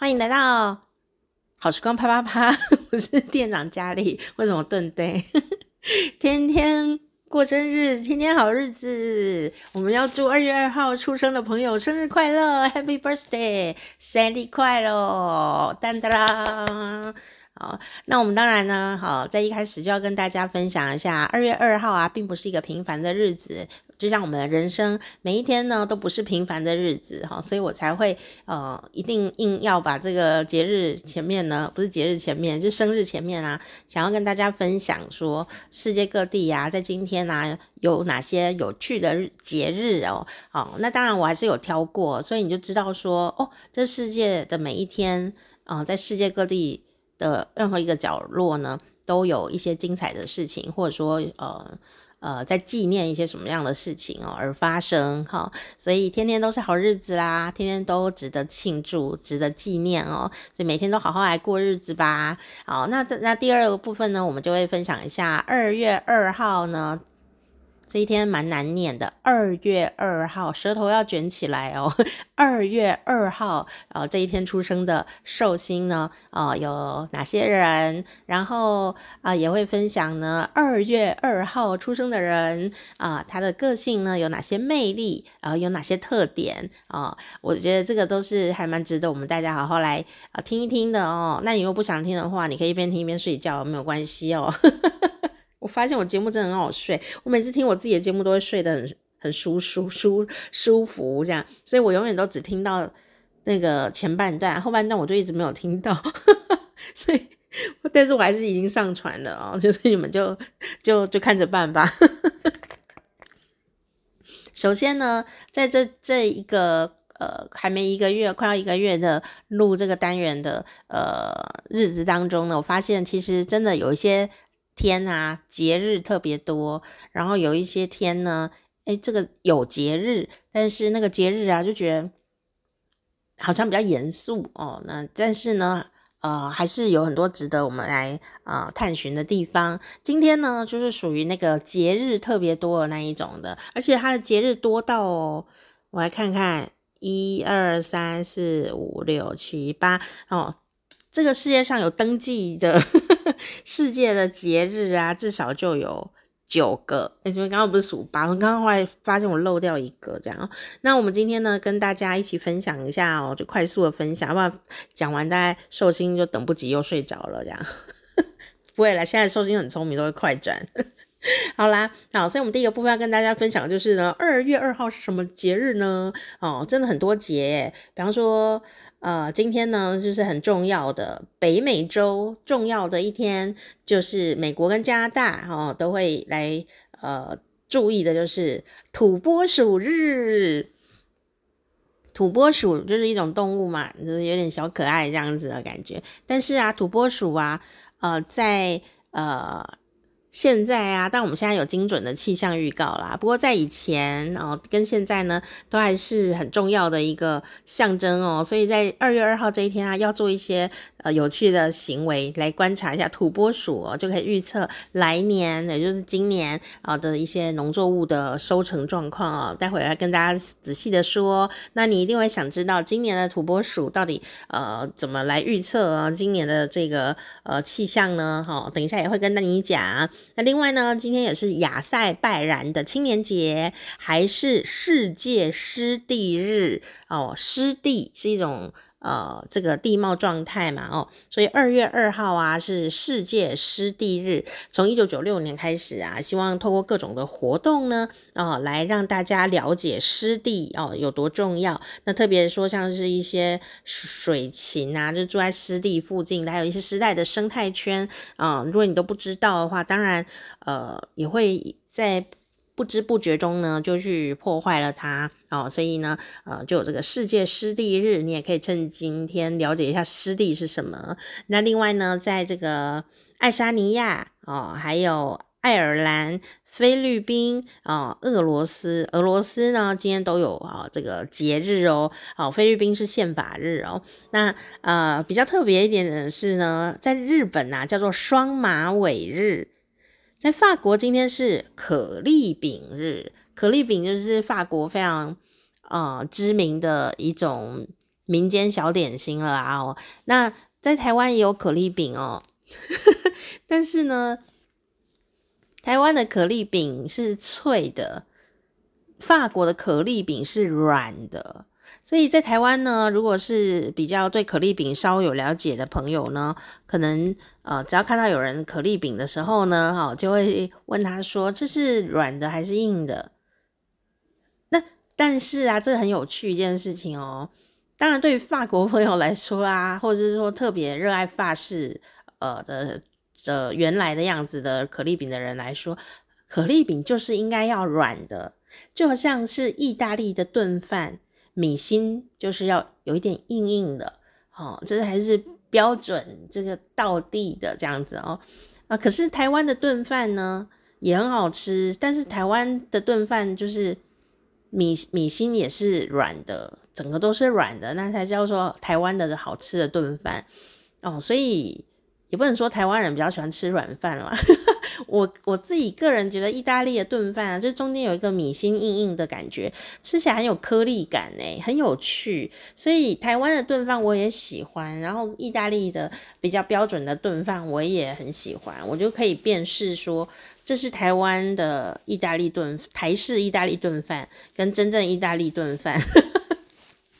欢迎来到好时光啪啪啪，我是店长佳丽。为什么顿对？天天过生日，天天好日子。我们要祝二月二号出生的朋友生日快乐，Happy Birthday，生日快乐！当当当。好，那我们当然呢，好，在一开始就要跟大家分享一下，二月二号啊，并不是一个平凡的日子，就像我们的人生每一天呢，都不是平凡的日子哈，所以我才会呃，一定硬要把这个节日前面呢，不是节日前面，就生日前面啊，想要跟大家分享说，世界各地呀、啊，在今天啊，有哪些有趣的节日哦，好，那当然我还是有挑过，所以你就知道说，哦，这世界的每一天啊、在世界各地。的任何一个角落呢，都有一些精彩的事情，或者说，呃呃，在纪念一些什么样的事情哦而发生哈，所以天天都是好日子啦，天天都值得庆祝，值得纪念哦，所以每天都好好来过日子吧。好，那那第二个部分呢，我们就会分享一下二月二号呢。这一天蛮难念的，二月二号，舌头要卷起来哦。二月二号，呃，这一天出生的寿星呢，啊、呃，有哪些人？然后啊、也会分享呢，二月二号出生的人啊、他的个性呢有哪些魅力？啊、呃，有哪些特点？啊、我觉得这个都是还蛮值得我们大家好好来啊、听一听的哦。那你如果不想听的话，你可以一边听一边睡觉，没有关系哦。我发现我节目真的很好睡，我每次听我自己的节目都会睡得很很舒舒舒舒服这样，所以我永远都只听到那个前半段，后半段我就一直没有听到，所以但是我还是已经上传了哦，就是你们就就就看着办吧。首先呢，在这这一个呃还没一个月，快要一个月的录这个单元的呃日子当中呢，我发现其实真的有一些。天啊，节日特别多，然后有一些天呢，诶，这个有节日，但是那个节日啊，就觉得好像比较严肃哦。那但是呢，呃，还是有很多值得我们来啊、呃、探寻的地方。今天呢，就是属于那个节日特别多的那一种的，而且它的节日多到哦，我来看看，一二三四五六七八哦。这个世界上有登记的世界的节日啊，至少就有九个。哎，因为刚刚不是数八，我刚刚后来发现我漏掉一个，这样。那我们今天呢，跟大家一起分享一下哦，就快速的分享，不然讲完大家寿星就等不及又睡着了，这样。不会啦，现在寿星很聪明，都会快转。好啦，好，所以我们第一个部分要跟大家分享的就是呢，二月二号是什么节日呢？哦，真的很多节，比方说。呃，今天呢，就是很重要的北美洲重要的一天，就是美国跟加拿大哦都会来呃注意的，就是土拨鼠日。土拨鼠就是一种动物嘛，就是有点小可爱这样子的感觉。但是啊，土拨鼠啊，呃，在呃。现在啊，但我们现在有精准的气象预告啦。不过在以前哦，跟现在呢，都还是很重要的一个象征哦。所以在二月二号这一天啊，要做一些呃有趣的行为来观察一下土拨鼠哦，就可以预测来年，也就是今年啊的一些农作物的收成状况啊。待会儿来跟大家仔细的说。那你一定会想知道今年的土拨鼠到底呃怎么来预测啊？今年的这个呃气象呢？哈、哦，等一下也会跟你讲。那另外呢，今天也是亚塞拜然的青年节，还是世界湿地日哦。湿地是一种呃这个地貌状态嘛哦，所以二月二号啊是世界湿地日。从一九九六年开始啊，希望透过各种的活动呢，哦来让大家了解湿地哦有多重要。那特别说像是一些水禽啊，就住在湿地附近，还有一些湿带的生态圈啊，如果你都不知道的话，当然。呃，也会在不知不觉中呢，就去破坏了它哦，所以呢，呃，就有这个世界湿地日，你也可以趁今天了解一下湿地是什么。那另外呢，在这个爱沙尼亚哦，还有爱尔兰、菲律宾哦，俄罗斯，俄罗斯呢，今天都有啊、哦、这个节日哦。哦，菲律宾是宪法日哦。那呃，比较特别一点的是呢，在日本啊，叫做双马尾日。在法国，今天是可丽饼日。可丽饼就是法国非常呃知名的一种民间小点心了啊！哦，那在台湾也有可丽饼哦，但是呢，台湾的可丽饼是脆的，法国的可丽饼是软的。所以在台湾呢，如果是比较对可丽饼稍有了解的朋友呢，可能呃，只要看到有人可丽饼的时候呢，哈，就会问他说：“这是软的还是硬的？”那但是啊，这很有趣一件事情哦。当然，对于法国朋友来说啊，或者是说特别热爱法式呃的的原来的样子的可丽饼的人来说，可丽饼就是应该要软的，就好像是意大利的炖饭。米心就是要有一点硬硬的，哦，这还是标准这个道地的这样子哦，啊，可是台湾的炖饭呢也很好吃，但是台湾的炖饭就是米米心也是软的，整个都是软的，那才叫做台湾的好吃的炖饭哦，所以也不能说台湾人比较喜欢吃软饭啦。我我自己个人觉得，意大利的炖饭啊，就中间有一个米心硬硬的感觉，吃起来很有颗粒感诶，很有趣。所以台湾的炖饭我也喜欢，然后意大利的比较标准的炖饭我也很喜欢，我就可以辨识说，这是台湾的意大利炖台式意大利炖饭跟真正意大利炖饭。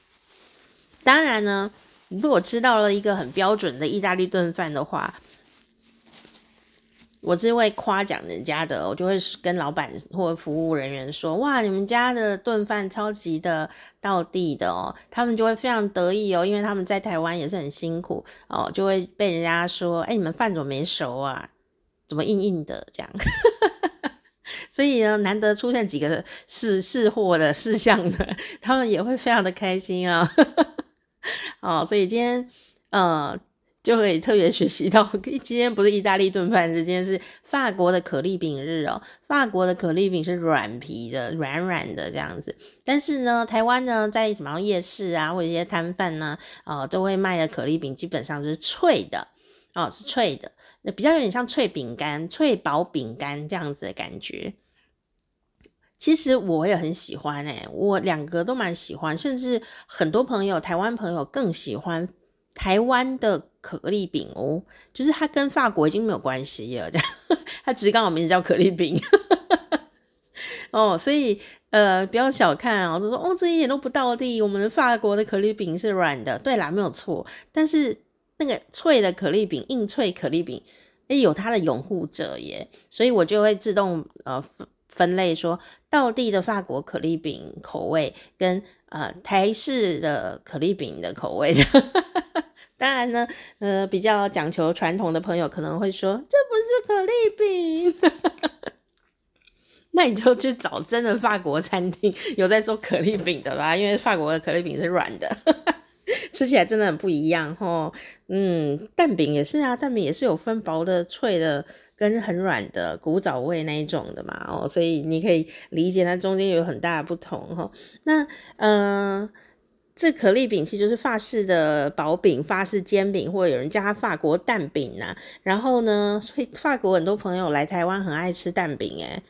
当然呢，如果吃到了一个很标准的意大利炖饭的话。我是会夸奖人家的，我就会跟老板或服务人员说：“哇，你们家的炖饭超级的到地的哦。”他们就会非常得意哦，因为他们在台湾也是很辛苦哦，就会被人家说：“哎，你们饭怎么没熟啊？怎么硬硬的这样？” 所以呢，难得出现几个试试货的试相的，他们也会非常的开心啊。哦，所以今天呃。就可以特别学习到，今天不是意大利炖饭日，今天是法国的可丽饼日哦。法国的可丽饼是软皮的，软软的这样子。但是呢，台湾呢，在什么夜市啊，或者一些摊贩呢，哦，都会卖的可丽饼基本上是脆的哦，是脆的，那比较有点像脆饼干、脆薄饼干这样子的感觉。其实我也很喜欢诶，我两个都蛮喜欢，甚至很多朋友，台湾朋友更喜欢。台湾的可丽饼哦，就是它跟法国已经没有关系了，这样，它只是刚好名字叫可丽饼。哦，所以呃，不要小看哦，就说哦，这一点都不道地，我们的法国的可丽饼是软的，对啦，没有错，但是那个脆的可丽饼，硬脆可丽饼，诶，有它的拥护者耶，所以我就会自动呃。分类说，道地的法国可丽饼口味跟呃台式的可丽饼的口味，当然呢，呃比较讲求传统的朋友可能会说，这不是可丽饼，那你就去找真的法国餐厅有在做可丽饼的吧，因为法国的可丽饼是软的。吃起来真的很不一样哦，嗯，蛋饼也是啊，蛋饼也是有分薄的、脆的跟很软的古早味那一种的嘛，哦，所以你可以理解它中间有很大的不同哦。那，嗯、呃，这可丽饼其实就是法式的薄饼、法式煎饼，或者有人叫它法国蛋饼呐。然后呢，所以法国很多朋友来台湾很爱吃蛋饼，诶，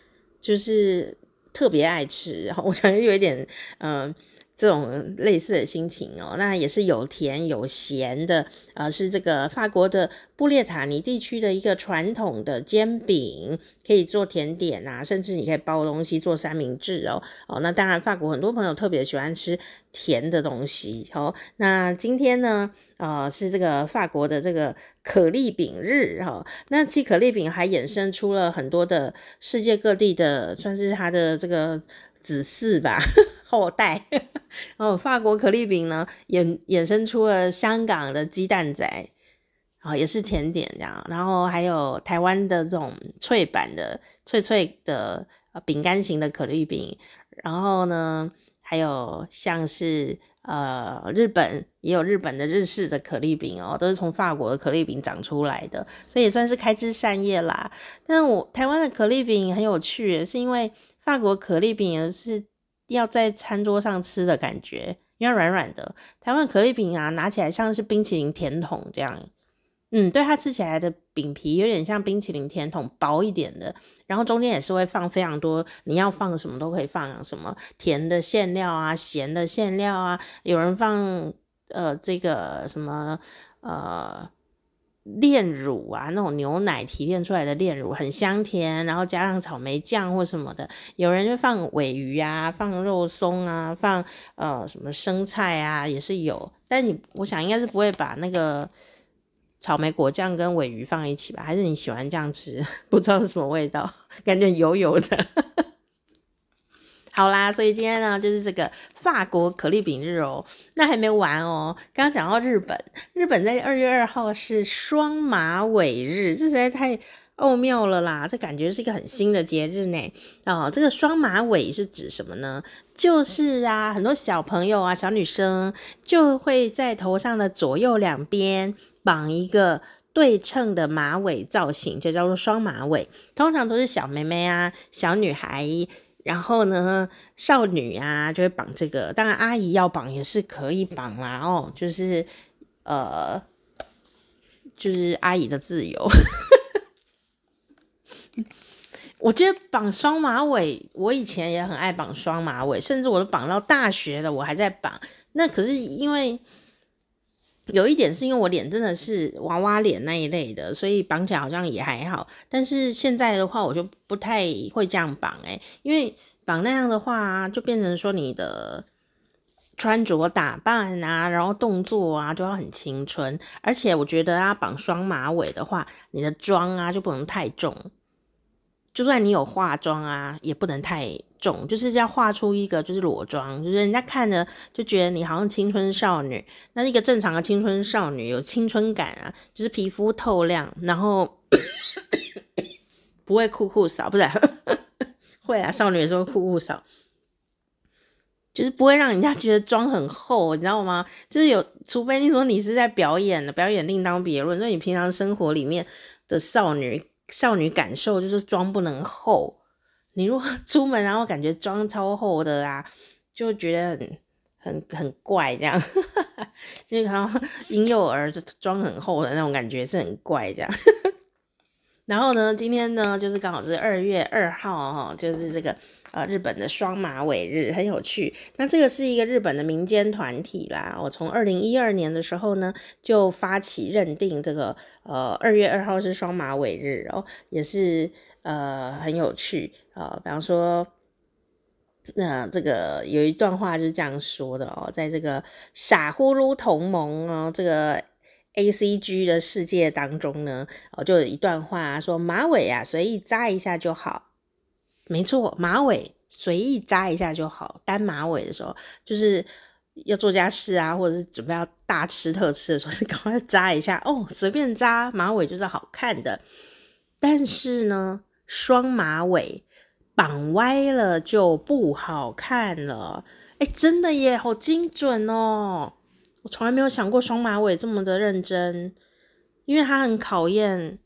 就是特别爱吃。然后我想有一点，嗯、这种类似的心情哦，那也是有甜有咸的，呃，是这个法国的布列塔尼地区的一个传统的煎饼，可以做甜点啊，甚至你可以包东西做三明治哦。哦，那当然，法国很多朋友特别喜欢吃甜的东西。哦，那今天呢，呃，是这个法国的这个可丽饼日哈，哦。那其可丽饼还衍生出了很多的世界各地的，算是它的这个。子嗣吧，后代。然后法国可丽饼呢，衍衍生出了香港的鸡蛋仔，然后，也是甜点这样。然后还有台湾的这种脆版的、脆脆的饼干型的可丽饼。然后呢，还有像是呃日本也有日本的日式的可丽饼哦，都是从法国的可丽饼长出来的，所以也算是开枝散叶啦。但我台湾的可丽饼很有趣，是因为。法国可丽饼也是要在餐桌上吃的感觉，因为软软的。台湾可丽饼啊，拿起来像是冰淇淋甜筒这样，嗯，对，它吃起来的饼皮有点像冰淇淋甜筒，薄一点的，然后中间也是会放非常多，你要放什么都可以放，什么甜的馅料啊，咸的馅料啊，有人放呃这个什么呃。炼乳啊，那种牛奶提炼出来的炼乳很香甜，然后加上草莓酱或什么的。有人就放尾鱼啊，放肉松啊，放呃什么生菜啊，也是有。但你我想应该是不会把那个草莓果酱跟尾鱼放一起吧？还是你喜欢这样吃？不知道是什么味道，感觉油油的。好啦，所以今天呢，就是这个法国可丽饼日哦，那还没完哦。刚刚讲到日本，日本在二月二号是双马尾日，这实在太奥妙了啦！这感觉是一个很新的节日呢。哦，这个双马尾是指什么呢？就是啊，很多小朋友啊，小女生就会在头上的左右两边绑一个对称的马尾造型，就叫做双马尾。通常都是小妹妹啊，小女孩。然后呢，少女啊就会绑这个，当然阿姨要绑也是可以绑啦哦，就是呃，就是阿姨的自由。我觉得绑双马尾，我以前也很爱绑双马尾，甚至我都绑到大学了，我还在绑。那可是因为有一点是因为我脸真的是娃娃脸那一类的，所以绑起来好像也还好。但是现在的话，我就不太会这样绑哎，因为绑那样的话，就变成说你的穿着打扮啊，然后动作啊，都要很青春。而且我觉得啊，绑双马尾的话，你的妆啊就不能太重。就算你有化妆啊，也不能太重，就是要画出一个就是裸妆，就是人家看着就觉得你好像青春少女。那一个正常的青春少女有青春感啊，就是皮肤透亮，然后不会酷酷扫，不是？会啊，少女的时候酷酷少，就是不会让人家觉得妆很厚，你知道吗？就是有，除非你说你是在表演的，表演另当别论。那你平常生活里面的少女少女感受就是妆不能厚。你如果出门然后感觉妆超厚的啊，就觉得很很很怪这样，就然后婴幼儿就妆很厚的那种感觉是很怪这样。然后呢，今天呢，就是刚好是二月二号哈，就是这个呃日本的双马尾日，很有趣。那这个是一个日本的民间团体啦，我从二零一二年的时候呢，就发起认定这个呃二月二号是双马尾日哦，也是呃很有趣啊、呃。比方说，那、这个有一段话就是这样说的哦，在这个傻呼噜同盟哦，这个。A C G 的世界当中呢，哦，就有一段话说马尾啊，随意扎一下就好。没错，马尾随意扎一下就好。单马尾的时候，就是要做家事啊，或者是准备要大吃特吃的时候，是赶快扎一下哦，随便扎马尾就是好看的。但是呢，双马尾绑歪了就不好看了。哎，真的耶，好精准哦。我从来没有想过双马尾这么的认真，因为它很考验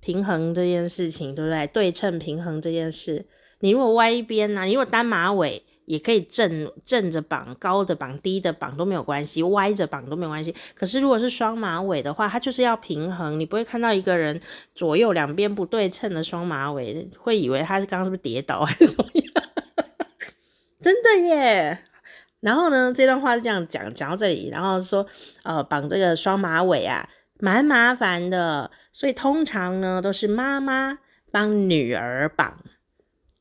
平衡这件事情，对不对？对称平衡这件事，你如果歪一边呢、你如果单马尾也可以正正着绑，高的绑，低的绑都没有关系，歪着绑都没有关系。可是如果是双马尾的话，它就是要平衡，你不会看到一个人左右两边不对称的双马尾，会以为他是刚刚是不是跌倒还是怎么样？真的耶！然后呢，这段话是这样讲，讲到这里，然后说，呃，绑这个双马尾啊，蛮麻烦的，所以通常呢都是妈妈帮女儿绑，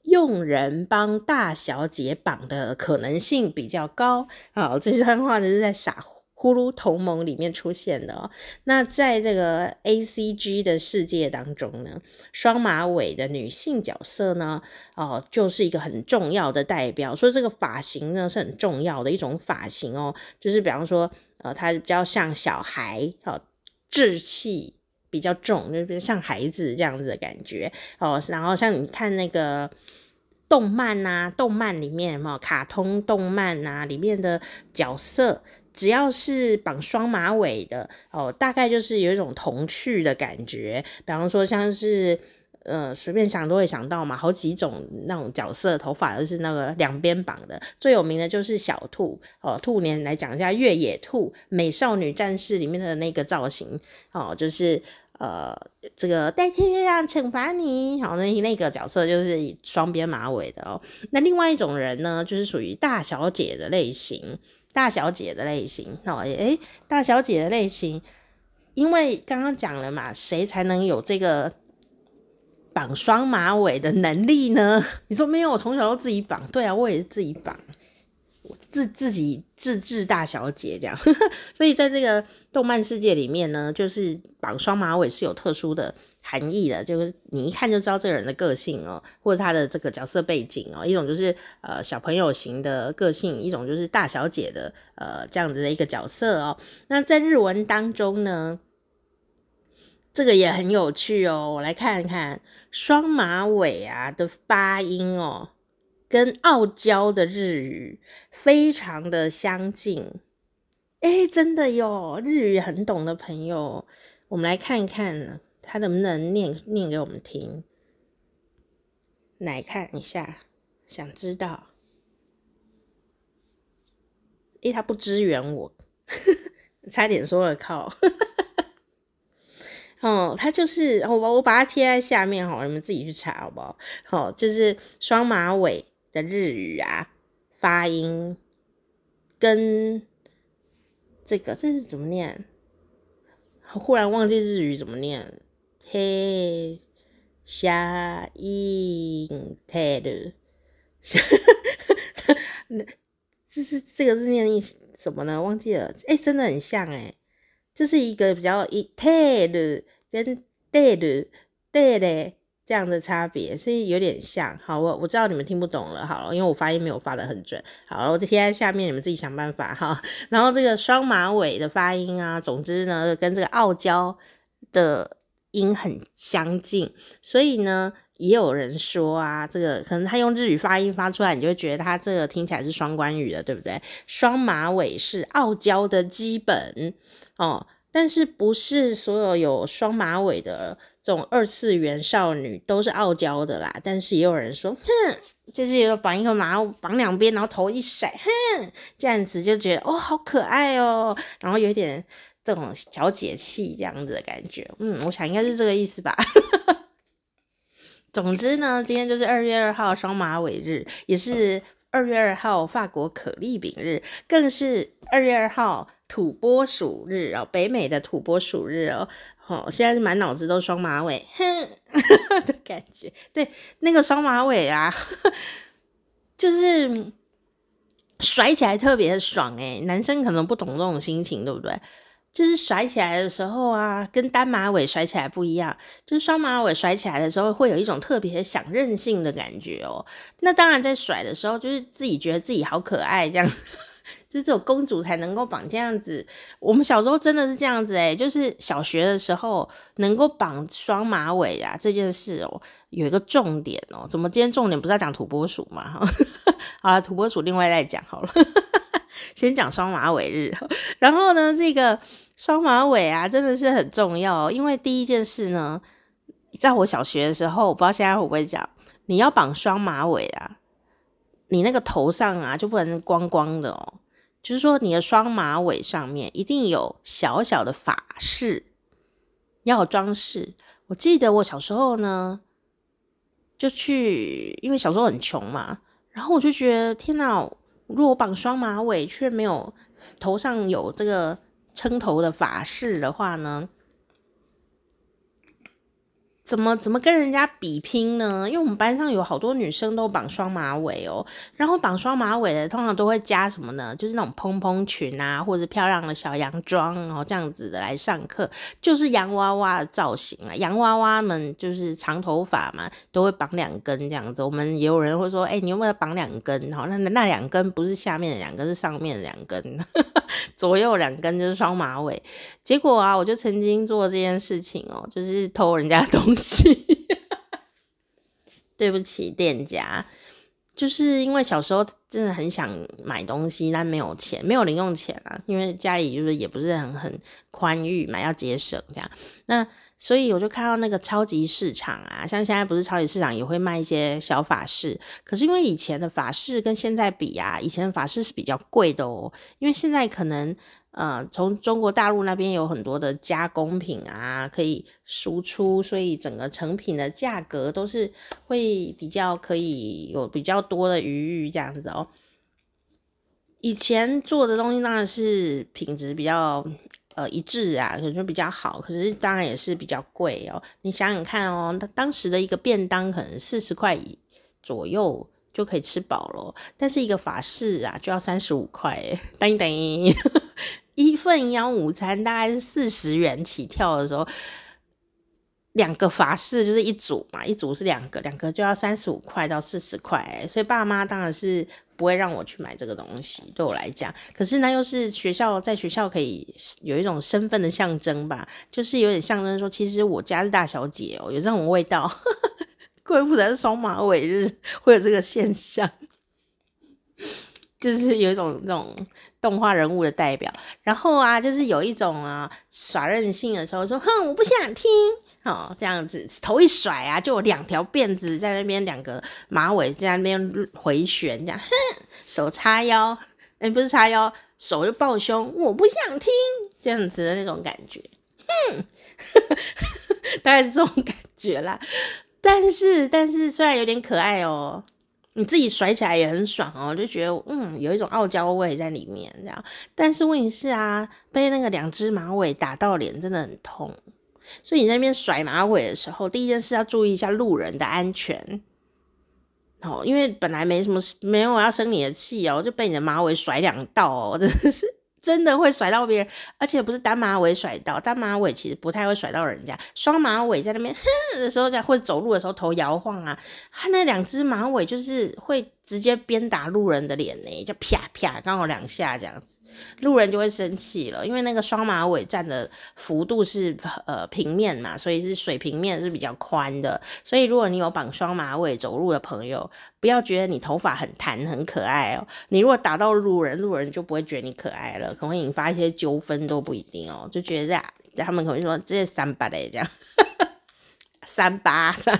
佣人帮大小姐绑的可能性比较高。好，这段话呢是在傻呼噜同盟里面出现的哦。那在这个 ACG 的世界当中呢，双马尾的女性角色呢，哦，就是一个很重要的代表。所以这个发型呢是很重要的一种发型哦，就是比方说，呃，它比较像小孩，哦，稚气比较重，就是像孩子这样子的感觉哦。然后像你看那个动漫啊，动漫里面有没有卡通动漫啊里面的角色。只要是绑双马尾的哦，大概就是有一种童趣的感觉。比方说，像是呃，随便想都会想到嘛，好几种那种角色头发都是那个两边绑的。最有名的就是小兔哦，兔年来讲一下越野兔美少女战士里面的那个造型哦，就是呃，这个代替月亮惩罚你，好，那那个角色就是双边马尾的哦。那另外一种人呢，就是属于大小姐的类型。大小姐的类型哦，诶，大小姐的类型，因为刚刚讲了嘛，谁才能有这个绑双马尾的能力呢？你说没有，我从小都自己绑，对啊，我也是自己绑，自自己自制大小姐这样，所以在这个动漫世界里面呢，就是绑双马尾是有特殊的。含义的，就是你一看就知道这个人的个性哦，或者他的这个角色背景哦。一种就是呃小朋友型的个性，一种就是大小姐的呃这样子的一个角色哦。那在日文当中呢，这个也很有趣哦。我来看看双马尾啊的发音哦，跟傲娇的日语非常的相近。哎，真的哟，日语很懂的朋友，我们来看一看。他能不能念念给我们听？来看一下，想知道。诶，他不支援我，差点说了靠。哦，他就是我，我把它贴在下面哈，你们自己去查好不好？好，就是双马尾的日语啊，发音跟这个这是怎么念？我忽然忘记日语怎么念。嘿，下音泰的，那 这是这个字念什么呢？忘记了。哎、欸，真的很像哎，就是一个比较一泰的跟泰的泰的这样的差别，所以有点像。好，我我知道你们听不懂了。好了，因为我发音没有发得很准。好，我就贴在下面，你们自己想办法哈。然后这个双马尾的发音啊，总之呢，跟这个傲娇的。音很相近，所以呢，也有人说啊，这个可能他用日语发音发出来，你就觉得他这个听起来是双关语的，对不对？双马尾是傲娇的基本哦，但是不是所有有双马尾的这种二次元少女都是傲娇的啦？但是也有人说，哼，就是有绑一个马绑两边，然后头一甩，哼，这样子就觉得哦，好可爱哦，然后有点。这种小姐气这样子的感觉，嗯，我想应该是这个意思吧。总之呢，今天就是二月二号双马尾日，也是二月二号法国可丽饼日，更是二月二号土拨鼠日哦，北美的土拨鼠日哦。哦，现在是满脑子都是双马尾，哼 的感觉。对，那个双马尾啊，就是甩起来特别爽诶，男生可能不懂这种心情，对不对？就是甩起来的时候啊，跟单马尾甩起来不一样。就是双马尾甩起来的时候，会有一种特别想任性的感觉哦。那当然，在甩的时候，就是自己觉得自己好可爱这样子，就是这种公主才能够绑这样子。我们小时候真的是这样子诶，就是小学的时候能够绑双马尾啊，这件事哦，有一个重点哦。怎么今天重点不是要讲土拨鼠嘛哈？好了，土拨鼠另外再讲好了。先讲双马尾日，然后呢，这个双马尾啊，真的是很重要。因为第一件事呢，在我小学的时候，我不知道现在会不会讲，你要绑双马尾啊，你那个头上啊就不能光光的哦，就是说你的双马尾上面一定有小小的法式，要装饰。我记得我小时候呢，就去，因为小时候很穷嘛，然后我就觉得天哪！如果绑双马尾却没有头上有这个撑头的法式的话呢？怎么怎么跟人家比拼呢？因为我们班上有好多女生都绑双马尾哦，然后绑双马尾的通常都会加什么呢？就是那种蓬蓬裙啊，或者漂亮的小洋装，然后这样子的来上课，就是洋娃娃的造型啊。洋娃娃们就是长头发嘛，都会绑两根这样子。我们也有人会说，哎、你有没有绑两根？好，那那两根不是下面的两根，是上面的两根，左右两根就是双马尾。结果啊，我就曾经做这件事情哦，就是偷人家东西 对不起，店家，就是因为小时候真的很想买东西，但没有钱，没有零用钱啊，因为家里就是也不是很很宽裕嘛，要节省这样。那所以我就看到那个超级市场啊，像现在不是超级市场也会卖一些小法式，可是因为以前的法式跟现在比啊，以前的法式是比较贵的哦，因为现在可能。呃，从中国大陆那边有很多的加工品啊，可以输出，所以整个成品的价格都是会比较可以有比较多的余裕这样子哦。以前做的东西当然是品质比较呃一致啊，可能就比较好，可是当然也是比较贵哦。你想想看哦，当时的一个便当可能四十块左右就可以吃饱了，但是一个法式啊就要三十五块，等等，一份营养午餐大概是四十元起跳的时候。两个法式就是一组嘛，一组是两个，两个就要三十五块到四十块，所以爸妈当然是不会让我去买这个东西，对我来讲。可是呢，又是学校在学校可以有一种身份的象征吧，就是有点象征说，其实我家是大小姐哦，有这种味道。怪不得双马尾日会有这个现象，就是有一种这种动画人物的代表。然后啊，就是有一种啊耍任性的时候说，哼，我不想听。哦，这样子头一甩啊，就有两条辫子在那边，两个马尾在那边回旋，这样，哼，手叉腰，哎、不是叉腰，手就抱胸，我不想听，这样子的那种感觉，哼，大概是这种感觉啦。但是，但是虽然有点可爱哦，你自己甩起来也很爽哦，就觉得嗯，有一种傲娇味在里面，这样。但是问题是啊，被那个两只马尾打到脸，真的很痛。所以你在那边甩马尾的时候，第一件事要注意一下路人的安全。哦，因为本来没什么，没有要生你的气哦，就被你的马尾甩两道哦，真的是真的会甩到别人，而且不是单马尾甩到，单马尾其实不太会甩到人家，双马尾在那边哼的时候，在或者走路的时候头摇晃啊，他那两只马尾就是会直接鞭打路人的脸呢，就啪啪刚好两下这样子。路人就会生气了，因为那个双马尾站的幅度是呃平面嘛，所以是水平面是比较宽的。所以如果你有绑双马尾走路的朋友，不要觉得你头发很弹很可爱哦。你如果打到路人，路人就不会觉得你可爱了，可能会引发一些纠纷都不一定哦。就觉得这样，他们可能说这是三八嘞，这样三八这样。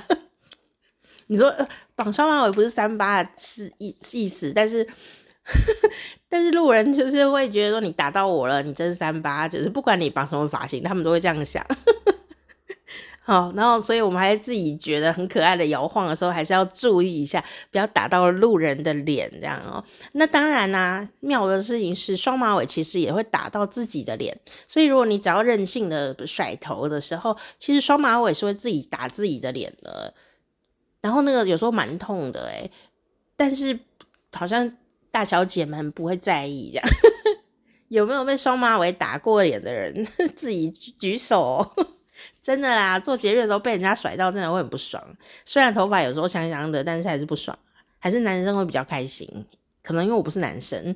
你说 绑双马尾不是三八是意意思，但是。但是路人就是会觉得说，你打到我了，你真是三八，就是不管你绑什么发型，他们都会这样想。好，然后所以我们还自己觉得很可爱的摇晃的时候，还是要注意一下，不要打到路人的脸这样哦。那当然啦、妙的事情是双马尾其实也会打到自己的脸，所以如果你只要任性的甩头的时候，其实双马尾是会自己打自己的脸的。然后那个有时候蛮痛的诶，但是好像。大小姐们不会在意这样，有没有被双马尾打过脸的人 自己举手？真的啦，做节日的时候被人家甩到，真的会很不爽。虽然头发有时候香香的，但是还是不爽。还是男生会比较开心，可能因为我不是男生。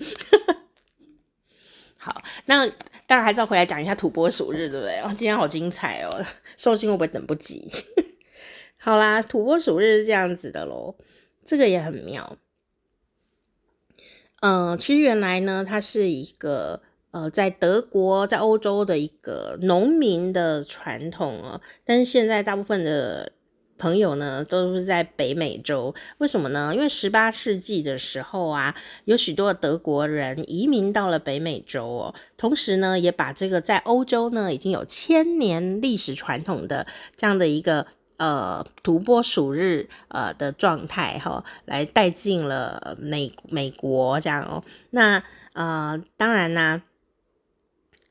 好，那当然还是要回来讲一下土拨鼠日，对不对？今天好精彩哦，寿星会不会等不及？好啦，土拨鼠日是这样子的喽，这个也很妙。嗯，其实原来呢，它是一个呃，在德国、在欧洲的一个农民的传统哦。但是现在大部分的朋友呢，都是在北美洲。为什么呢？因为十八世纪的时候啊，有许多德国人移民到了北美洲哦。同时呢，也把这个在欧洲呢已经有千年历史传统的这样的一个。呃，土拨鼠日呃的状态哈，来带进了美美国这样哦。那呃，当然呢，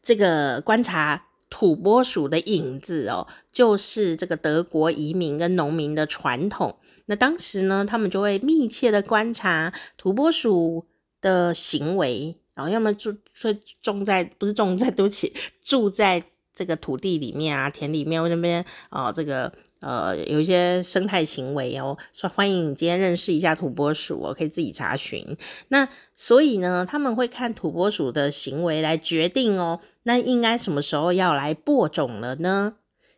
这个观察土拨鼠的影子哦，就是这个德国移民跟农民的传统。那当时呢，他们就会密切的观察土拨鼠的行为，然后要么住会种在不是种在，对不起，住在这个土地里面啊，田里面，那边哦，这个。呃，有一些生态行为哦，说欢迎你今天认识一下土拨鼠，我可以自己查询。那所以呢，他们会看土拨鼠的行为来决定哦，那应该什么时候要来播种了呢？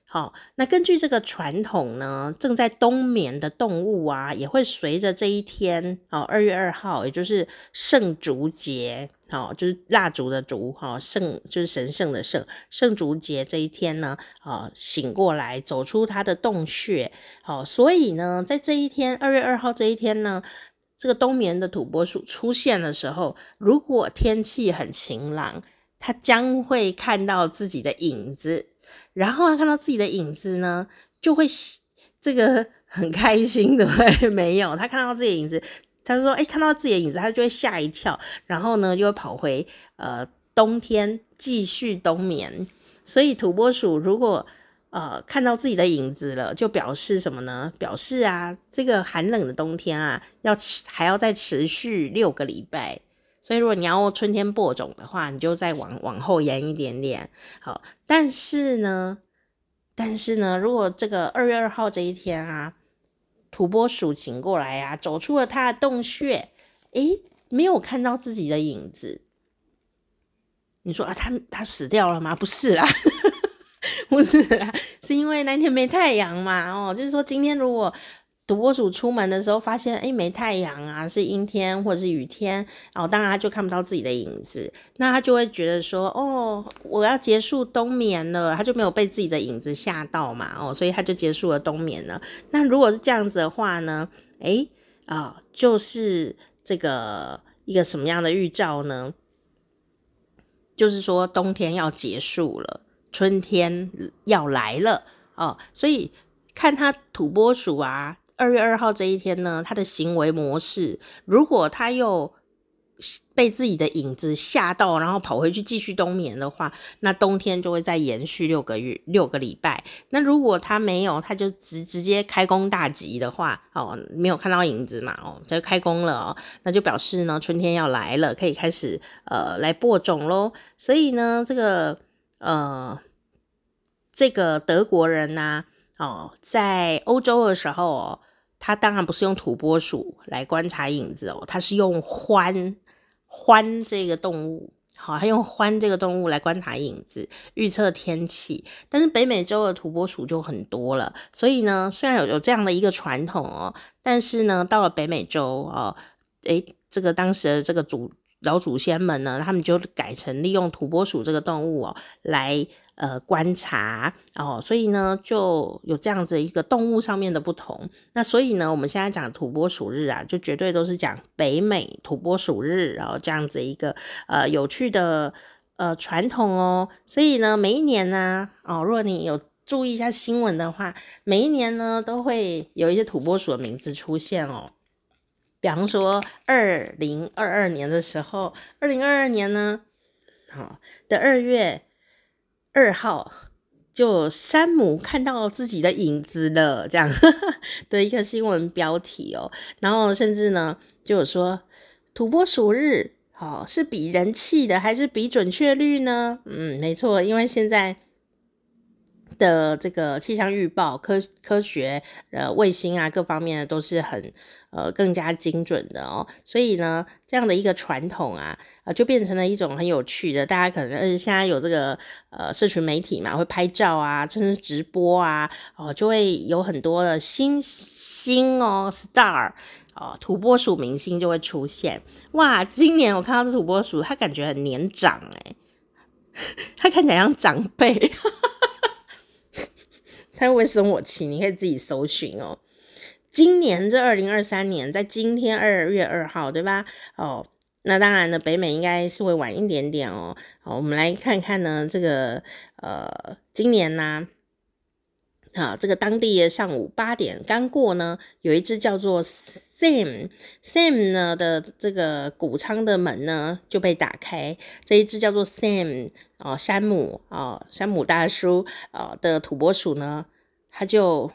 好，那根据这个传统呢，正在冬眠的动物啊，也会随着这一天哦，二月二号，也就是圣烛节。好，就是蜡烛的烛，哈，圣就是神圣的圣，圣烛节这一天呢，啊，醒过来，走出他的洞穴，好，所以呢，在这一天，二月二号这一天呢，这个冬眠的土拨鼠出现的时候，如果天气很晴朗，他将会看到自己的影子，然后他看到自己的影子呢，就会 这个很开心的，没有，他看到自己的影子。他说：“哎，看到自己的影子，他就会吓一跳，然后呢，就会跑回呃冬天继续冬眠。所以土拨鼠如果呃看到自己的影子了，就表示什么呢？表示啊，这个寒冷的冬天啊，要持还要再持续六个礼拜。所以如果你要春天播种的话，你就再往往后延一点点。好，但是呢，但是呢，如果这个二月二号这一天啊。”土拨鼠醒过来呀、啊，走出了它的洞穴，诶，没有看到自己的影子。你说啊，他他死掉了吗？不是啊，不是啊，是因为那天没太阳嘛。哦，就是说今天如果。土拨鼠出门的时候发现，哎，没太阳啊，是阴天或者是雨天，然后当然他就看不到自己的影子，那他就会觉得说，哦，我要结束冬眠了，他就没有被自己的影子吓到嘛，哦，所以他就结束了冬眠了。那如果是这样子的话呢，哎，啊、就是这个一个什么样的预兆呢？就是说冬天要结束了，春天要来了哦，所以看他土拨鼠啊。二月二号这一天呢，他的行为模式，如果他又被自己的影子吓到，然后跑回去继续冬眠的话，那冬天就会再延续六个月、六个礼拜。那如果他没有，他就直直接开工大吉的话，哦，没有看到影子嘛，哦，就开工了哦，那就表示呢，春天要来了，可以开始呃来播种喽。所以呢，这个呃这个德国人呐、哦，在欧洲的时候哦，他当然不是用土拨鼠来观察影子哦，他是用獾獾这个动物，好，他用獾这个动物来观察影子，预测天气。但是北美洲的土拨鼠就很多了，所以呢，虽然有有这样的一个传统哦，但是呢，到了北美洲哦，诶，这个当时的这个祖老祖先们呢，他们就改成利用土拨鼠这个动物哦来。呃，观察哦，所以呢，就有这样子一个动物上面的不同。那所以呢，我们现在讲土拨鼠日啊，就绝对都是讲北美土拨鼠日，然后这样子一个呃有趣的呃传统哦。所以呢，每一年呢，哦，如果你有注意一下新闻的话，每一年呢都会有一些土拨鼠的名字出现哦。比方说，二零二二年的时候，二零二二年呢，好、的二月。二号，就山姆看到自己的影子了，这样 的一个新闻标题哦。然后甚至呢，就有说土拨鼠日，哦，是比人气的还是比准确率呢？嗯，没错，因为现在。的这个气象预报、科科学呃卫星啊，各方面的都是很呃更加精准的哦，所以呢，这样的一个传统啊，啊、就变成了一种很有趣的，大家可能呃现在有这个呃社群媒体嘛，会拍照啊，甚至直播啊，哦、就会有很多的星星哦，star 哦、土拨鼠明星就会出现。哇，今年我看到这土拨鼠，它感觉很年长诶，它看起来像长辈。他会不会生我气？你可以自己搜寻哦。今年这二零二三年，在今天二月二号，对吧？哦，那当然呢，北美应该是会晚一点点哦。好，我们来看看呢，这个呃，今年呢，啊，这个当地的上午八点刚过呢，有一只叫做 Sam Sam 呢的这个谷仓的门呢就被打开，这一只叫做 Sam。哦，山姆哦，山姆大叔啊的土拨鼠呢，他就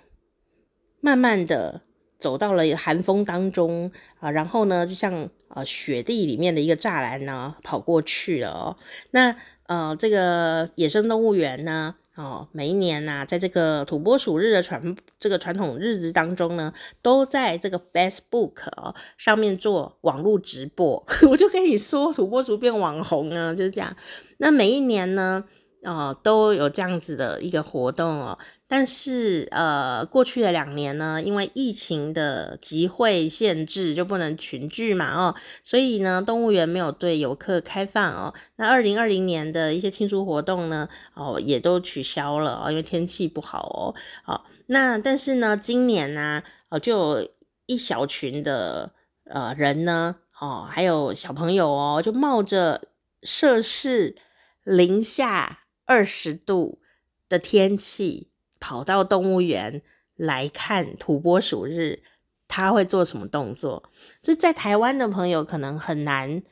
慢慢的走到了寒风当中啊，然后呢，就像呃雪地里面的一个栅栏呢，跑过去了哦。那呃，这个野生动物园呢？哦，每一年呐、在这个土拨鼠日的传这个传统日子当中呢，都在这个 Facebook 上面做网络直播。我就跟你说，土拨鼠变网红啊，就是这样。那每一年呢，哦，都有这样子的一个活动哦。但是呃，过去的两年呢，因为疫情的集会限制，就不能群聚嘛，哦，所以呢，动物园没有对游客开放哦。那二零二零年的一些庆祝活动呢，哦，也都取消了哦，因为天气不好哦。好，那但是呢，今年呢，哦，就有一小群的呃人呢，哦，还有小朋友哦，就冒着摄氏零下二十度的天气。跑到动物园来看土拨鼠日他会做什么动作？所以在台湾的朋友可能很难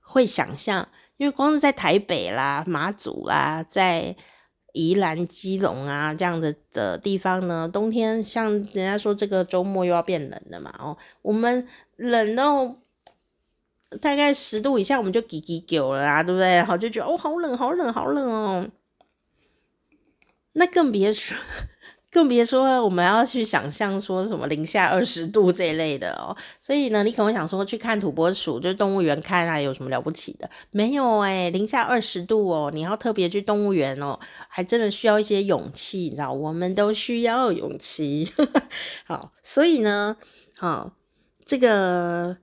会想象，因为光是在台北啦、马祖啦，在宜兰、基隆啊这样子的地方呢，冬天像人家说这个周末又要变冷了嘛，哦，我们冷到。大概十度以下，我们就叽叽叫了啊，对不对？好，就觉得哦，好冷，好冷，好冷哦。那更别说，更别说我们要去想象说什么零下二十度这一类的哦。所以呢，你可能会想说，去看土拨鼠，就是动物园看啊，有什么了不起的？没有诶，零下二十度哦，你要特别去动物园哦，还真的需要一些勇气，你知道，我们都需要勇气。好，所以呢，好，这个。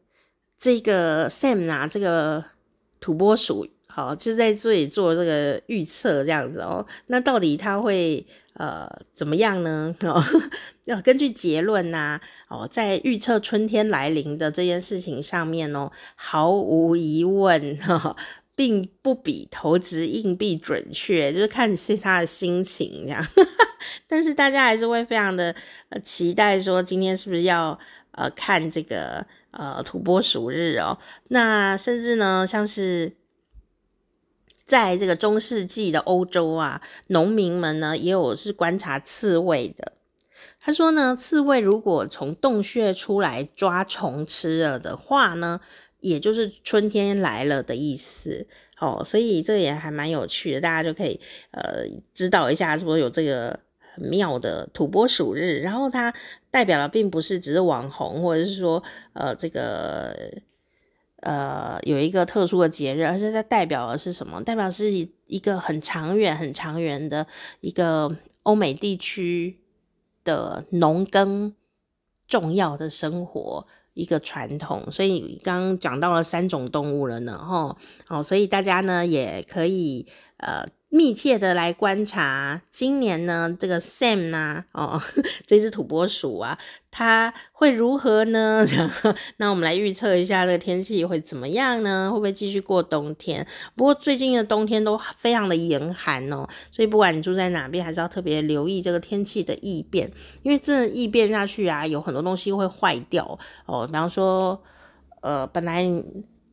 这个 Sam 啊，这个土拨鼠，好，就在这里做这个预测，这样子哦。那到底它会呃怎么样呢？哦，要根据结论呐、哦，在预测春天来临的这件事情上面哦，毫无疑问，哈，并不比投掷硬币准确，就是看是他的心情这样。但是大家还是会非常的期待，说今天是不是要呃看这个。呃，土拨鼠日哦，那甚至呢，像是在这个中世纪的欧洲啊，农民们呢也有是观察刺猬的。他说呢，刺猬如果从洞穴出来抓虫吃了的话呢，也就是春天来了的意思。哦，所以这也还蛮有趣的，大家就可以呃知道一下，说有这个。很妙的土拨鼠日，然后它代表的并不是只是网红，或者是说呃这个呃有一个特殊的节日，而是它代表的是什么？代表是一个很长远、很长远的一个欧美地区的农耕重要的生活一个传统。所以刚刚讲到了三种动物了呢，吼，哦，所以大家呢也可以呃。密切的来观察，今年呢，这个 Sam、啊，哦，这只土拨鼠啊，它会如何呢？那我们来预测一下这个天气会怎么样呢？会不会继续过冬天？不过最近的冬天都非常的严寒哦，所以不管你住在哪边，还是要特别留意这个天气的异变，因为真的异变下去啊，有很多东西会坏掉哦。比方说，呃，本来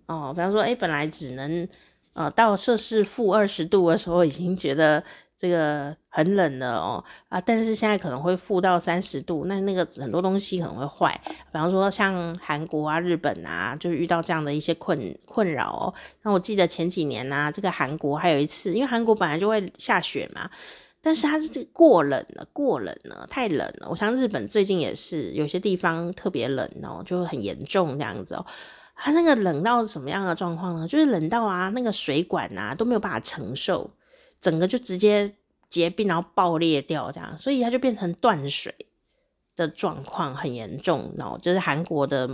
哦，比方说，哎，本来只能。呃，到摄氏负二十度的时候，已经觉得这个很冷了哦啊！但是现在可能会负到三十度，那那个很多东西可能会坏，比方说像韩国啊、日本啊，就遇到这样的一些困困扰哦。那我记得前几年啊，这个韩国还有一次，因为韩国本来就会下雪嘛，但是它是过冷了，过冷了，太冷了。我像日本最近也是有些地方特别冷哦，就很严重这样子哦。它那个冷到什么样的状况呢？就是冷到啊，那个水管啊都没有办法承受，整个就直接结冰，然后爆裂掉这样，所以它就变成断水的状况很严重。然后就是韩国的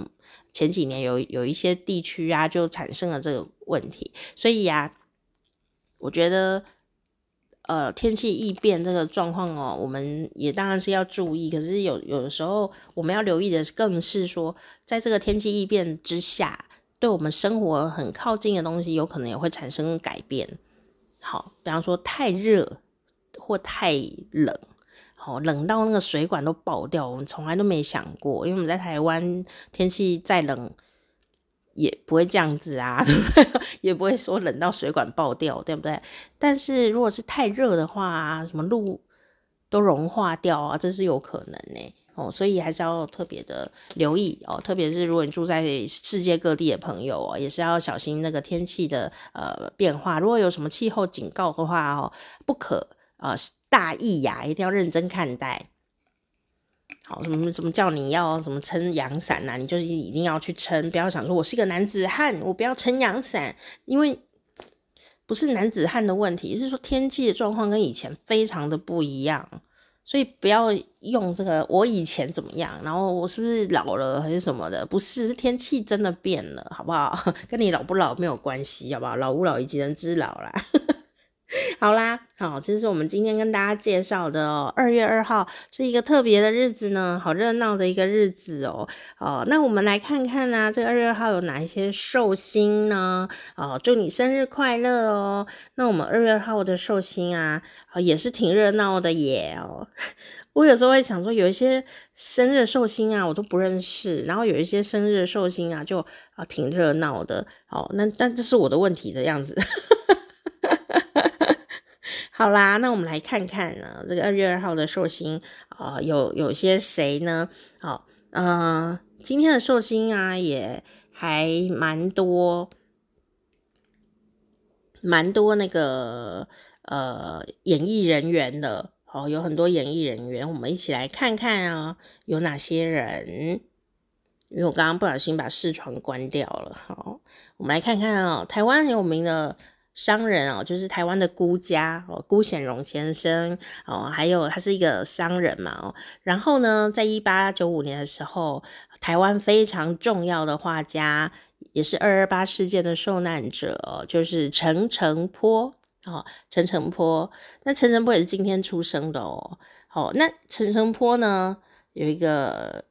前几年有有一些地区啊，就产生了这个问题。所以呀、啊，我觉得。呃，天气异变这个状况哦，我们也当然是要注意。可是有有的时候，我们要留意的更是说，在这个天气异变之下，对我们生活很靠近的东西，有可能也会产生改变。好，比方说太热或太冷，好，冷到那个水管都爆掉，我们从来都没想过。因为我们在台湾，天气再冷。也不会这样子啊，也不会说冷到水管爆掉，对不对？但是如果是太热的话，什么路都融化掉啊，这是有可能呢。哦，所以还是要特别的留意哦。特别是如果你住在世界各地的朋友哦，也是要小心那个天气的呃变化。如果有什么气候警告的话哦，不可呃大意呀，一定要认真看待。好，什么什么叫你要什么撑阳伞呐？你就是一定要去撑，不要想说我是个男子汉，我不要撑阳伞，因为不是男子汉的问题，是说天气的状况跟以前非常的不一样，所以不要用这个我以前怎么样，然后我是不是老了还是什么的？不是，是天气真的变了，好不好？跟你老不老没有关系，好不好？老吾老以及人之老啦。好啦，好，这是我们今天跟大家介绍的哦。二月二号是一个特别的日子呢，好热闹的一个日子哦。哦，那我们来看看呢、啊，这二月二号有哪一些寿星呢？哦，祝你生日快乐哦。那我们二月二号的寿星啊，也是挺热闹的耶哦。我有时候会想说，有一些生日寿星啊，我都不认识，然后有一些生日寿星啊，就啊挺热闹的。哦，那但这是我的问题的样子。好啦，那我们来看看呢，这个二月二号的寿星啊、有有些谁呢？好、嗯、今天的寿星啊，也还蛮多，蛮多那个呃演艺人员的，哦，有很多演艺人员，我们一起来看看啊，有哪些人？因为我刚刚不小心把视窗关掉了，好，我们来看看啊、哦，台湾很有名的。商人哦，就是台湾的辜家哦，辜显荣先生哦，还有他是一个商人嘛哦，然后呢，在一八九五年的时候，台湾非常重要的画家，也是二二八事件的受难者，就是陈澄波。哦，陈澄波，那陈澄波也是今天出生的哦，好，那陈澄波呢，有一个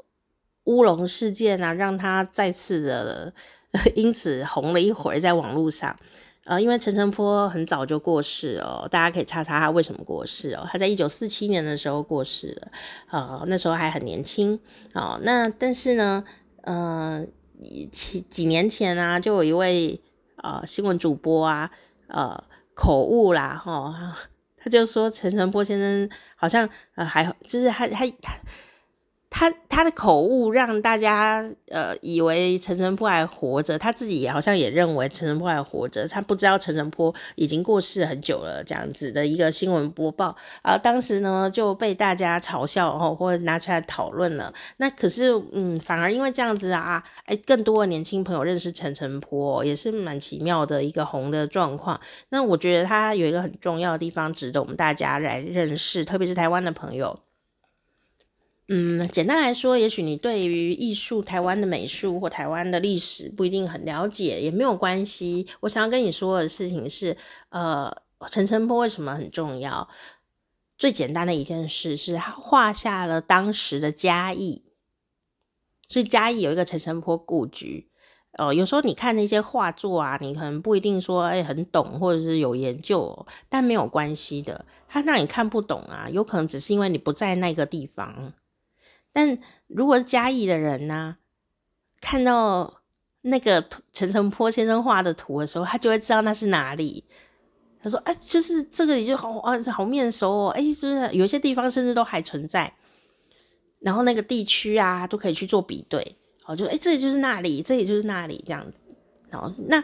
乌龙事件啊，让他再次的 因此红了一会儿，在网络上。呃，因为陈澄波很早就过世哦，大家可以查查他为什么过世哦。他在一九四七年的时候过世了，呃，那时候还很年轻哦。那但是呢，呃，几几年前啊，就有一位呃新闻主播啊，呃口误啦哈、哦，他就说陈澄波先生好像呃还就是他他他。他他的口误让大家呃以为陈澄波还活着，他自己也好像也认为陈澄波还活着，他不知道陈澄波已经过世很久了，这样子的一个新闻播报啊，当时呢就被大家嘲笑哦，或者拿出来讨论了。那可是嗯，反而因为这样子啊，哎，更多的年轻朋友认识陈澄波，也是蛮奇妙的一个红的状况。那我觉得他有一个很重要的地方，值得我们大家来认识，特别是台湾的朋友。嗯，简单来说，也许你对于艺术、台湾的美术或台湾的历史不一定很了解，也没有关系。我想要跟你说的事情是，呃，陈澄波为什么很重要？最简单的一件事是，他画下了当时的嘉义，所以嘉义有一个陈澄波故居。呃，有时候你看那些画作啊，你可能不一定说哎很懂，或者是有研究，但没有关系的。他让你看不懂啊，有可能只是因为你不在那个地方。但如果是嘉义的人呢、看到那个陈澄波先生画的图的时候，他就会知道那是哪里。他说：“、啊，就是这个里就好啊，好面熟哦。哎，就是有些地方甚至都还存在，然后那个地区啊都可以去做比对。哦，就哎，这里就是那里，这里就是那里这样子。然后那。”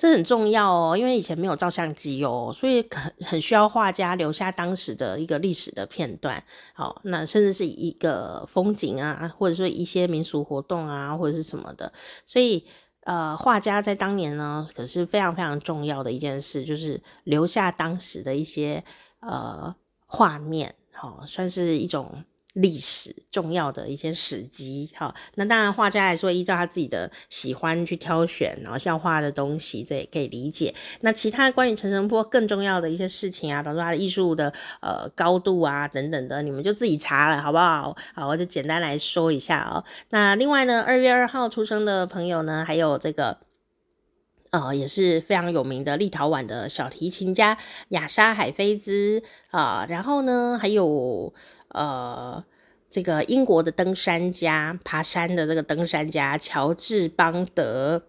这很重要哦，因为以前没有照相机哦，所以很很需要画家留下当时的一个历史的片段。好，那甚至是一个风景啊，或者说一些民俗活动啊，或者是什么的。所以，呃，画家在当年呢，可是非常非常重要的一件事，就是留下当时的一些呃画面，好，算是一种。历史重要的一些史迹，好，那当然画家来说，依照他自己的喜欢去挑选，然后像画的东西，这也可以理解。那其他关于陈澄波更重要的一些事情啊，比如说他的艺术的呃高度啊等等的，你们就自己查了，好不好？好，我就简单来说一下哦。那另外呢，二月二号出生的朋友呢，还有这个呃也是非常有名的立陶宛的小提琴家雅莎海菲兹啊，然后呢还有。呃，这个英国的登山家，爬山的这个登山家乔治邦德，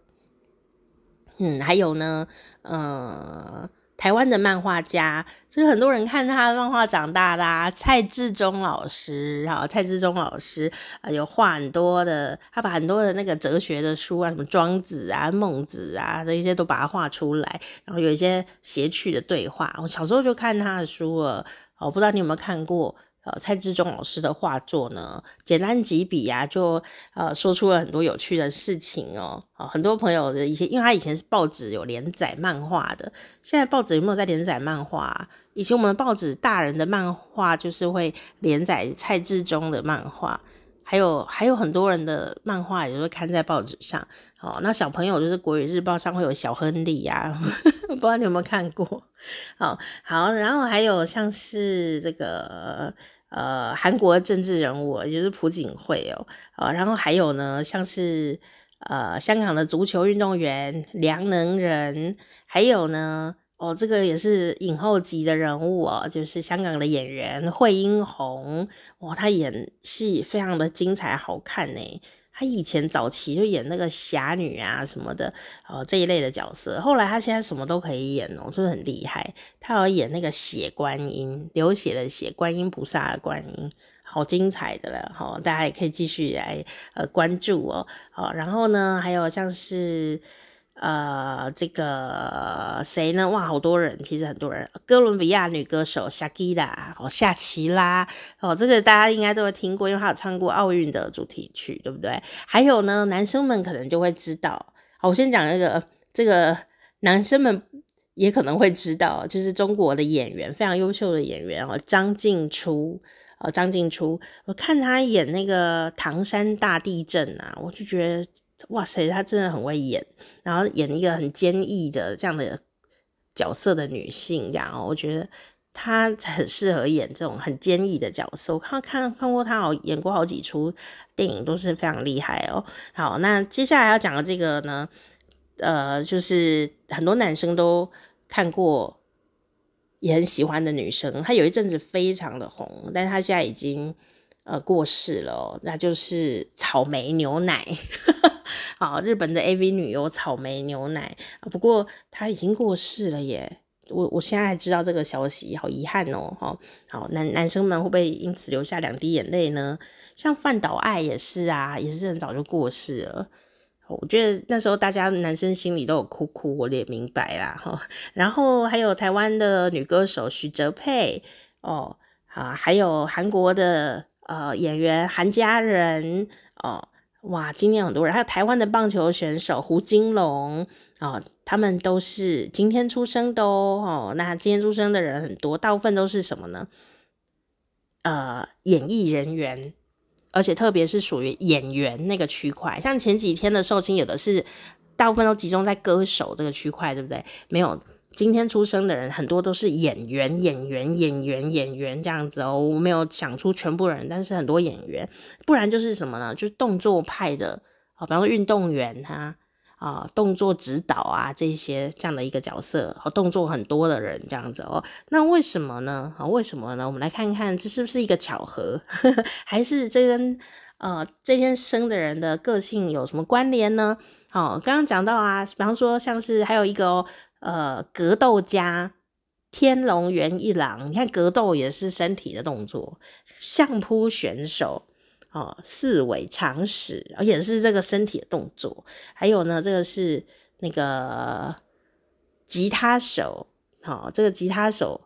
嗯，还有呢，呃，台湾的漫画家，这个很多人看他的漫画长大的，蔡志忠老师，哈，蔡志忠老师啊，有画很多的，他把很多的那个哲学的书啊，什么庄子啊、孟子啊，这一些都把它画出来，然后有一些谐趣的对话。我小时候就看他的书了，我不知道你有没有看过。呃，蔡志忠老师的画作呢，简单几笔呀、啊，就呃说出了很多有趣的事情哦。啊，很多朋友的一些，因为他以前是报纸有连载漫画的，现在报纸有没有在连载漫画？以前我们的报纸大人的漫画就是会连载蔡志忠的漫画，还有还有很多人的漫画也会刊在报纸上哦。那小朋友就是国语日报上会有小亨利呀、啊，不知道你有没有看过？哦好，然后还有像是这个呃韩国政治人物，也就是朴槿惠哦，啊，然后还有呢像是呃香港的足球运动员梁能仁，还有呢。哦，这个也是影后级的人物哦，就是香港的演员惠英红，哇，她演戏非常的精彩好看呢。她以前早期就演那个侠女啊什么的，哦这一类的角色，后来她现在什么都可以演哦，就是很厉害？她有演那个血观音，流血的血，观音菩萨的观音，好精彩的了哈，大家也可以继续来呃关注哦。好，然后呢，还有像是。呃，这个谁呢？哇，好多人，其实很多人。哥伦比亚女歌手夏奇拉，哦，夏奇拉，哦，这个大家应该都会听过，因为她有唱过奥运的主题曲，对不对？还有呢，男生们可能就会知道。好，我先讲一个，这个男生们也可能会知道，就是中国的演员，非常优秀的演员哦，张静初，哦，张静初，我看他演那个唐山大地震啊，我就觉得。哇塞，她真的很会演，然后演一个很坚毅的这样的角色的女性，这样我觉得她很适合演这种很坚毅的角色。我看看看过她好，演过好几出电影，都是非常厉害哦。好，那接下来要讲的这个呢，呃，就是很多男生都看过，也很喜欢的女生，她有一阵子非常的红，但她现在已经呃过世了，那就是草莓牛奶。好，日本的 AV 女优草莓牛奶，不过她已经过世了耶。我我现在知道这个消息，好遗憾哦。好，好男男生们会不会因此流下两滴眼泪呢？像饭岛爱也是啊，也是很早就过世了。我觉得那时候大家男生心里都有哭哭，我也明白啦。哈，然后还有台湾的女歌手许哲佩哦，啊，还有韩国的呃演员韩佳人哦。哇，今天很多人，还有台湾的棒球选手胡金龙哦，他们都是今天出生的哦。那今天出生的人很多，大部分都是什么呢？呃，演艺人员，而且特别是属于演员那个区块。像前几天的寿星，有的是大部分都集中在歌手这个区块，对不对？没有。今天出生的人很多都是演员，演员，演员，演员这样子哦，我没有想出全部人，但是很多演员，不然就是什么呢？就是动作派的啊，比方说运动员哈啊，动作指导啊这些这样的一个角色，和动作很多的人这样子哦。那为什么呢？啊，为什么呢？我们来看看这是不是一个巧合，还是这跟呃这天生的人的个性有什么关联呢？好，刚刚讲到啊，比方说像是还有一个哦。呃，格斗家天龙源一郎，你看格斗也是身体的动作。相扑选手哦，四尾长矢，而且是这个身体的动作。还有呢，这个是那个吉他手，好、哦，这个吉他手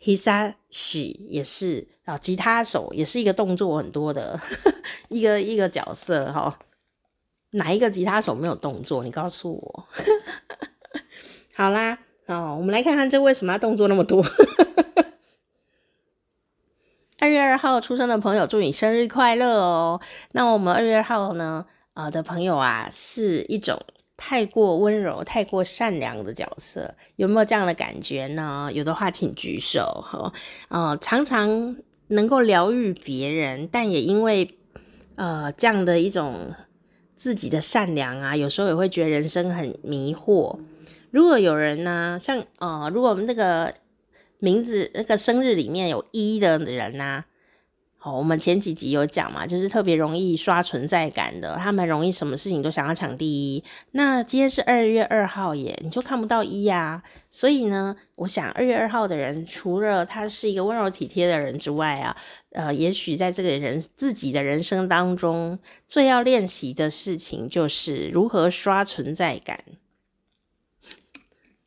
Hisashi 也是啊、吉他手也是一个动作很多的 一个一个角色哈、哦。哪一个吉他手没有动作？你告诉我。好啦，哦，我们来看看这为什么要动作那么多。二月二号出生的朋友，祝你生日快乐哦！那我们二月二号呢，啊、的朋友啊，是一种太过温柔、太过善良的角色，有没有这样的感觉呢？有的话，请举手哈。啊、呃，常常能够疗愈别人，但也因为呃这样的一种自己的善良啊，有时候也会觉得人生很迷惑。如果有人呢，像呃，如果我们那个名字那个生日里面有一的人呢，好，我们前几集有讲嘛，就是特别容易刷存在感的，他们容易什么事情都想要抢第一。那今天是二月二号耶，你就看不到一呀。所以呢，我想二月二号的人，除了他是一个温柔体贴的人之外啊，呃，也许在这个人自己的人生当中，最要练习的事情就是如何刷存在感。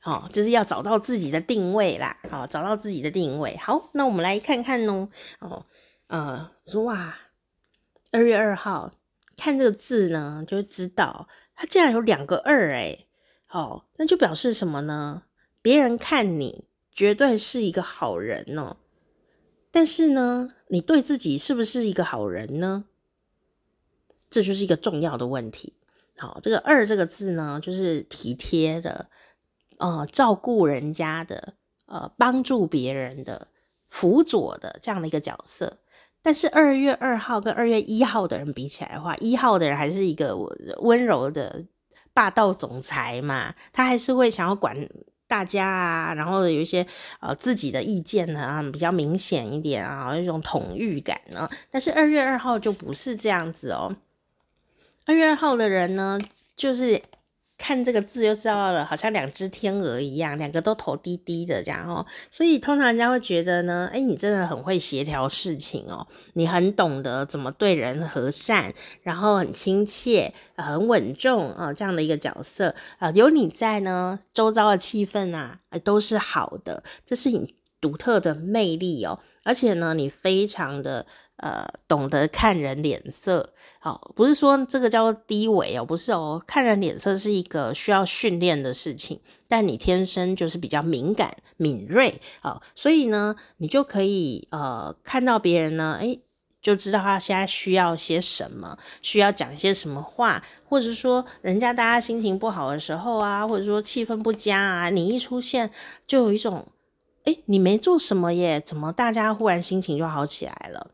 好，就是要找到自己的定位啦。好，找到自己的定位。好，那我们来看看哦。哦，呃，说哇，二月二号，看这个字呢，就知道它竟然有两个二诶。好，那就表示什么呢？别人看你绝对是一个好人哦。但是呢，你对自己是不是一个好人呢？这就是一个重要的问题。好，这个二这个字呢，就是体贴的，呃，照顾人家的，呃，帮助别人的，辅佐的这样的一个角色。但是二月二号跟二月一号的人比起来的话，一号的人还是一个温柔的霸道总裁嘛，他还是会想要管大家啊，然后有一些呃自己的意见呢，啊，比较明显一点啊，一种统御感呢。但是二月二号就不是这样子哦。二月二号的人呢，就是看这个字就知道了，好像两只天鹅一样，两个都头低低的这样哦。所以通常人家会觉得呢，诶，你真的很会协调事情哦，你很懂得怎么对人和善，然后很亲切、很稳重啊，这样的一个角色啊，有你在呢，周遭的气氛啊，都是好的，这是你独特的魅力哦。而且呢，你非常的。呃，懂得看人脸色，好、哦，不是说这个叫做低维哦，不是哦，看人脸色是一个需要训练的事情，但你天生就是比较敏感、敏锐，好、哦，所以呢，你就可以呃看到别人呢，诶，就知道他现在需要些什么，需要讲些什么话，或者说人家大家心情不好的时候啊，或者说气氛不佳啊，你一出现就有一种，诶，你没做什么耶，怎么大家忽然心情就好起来了？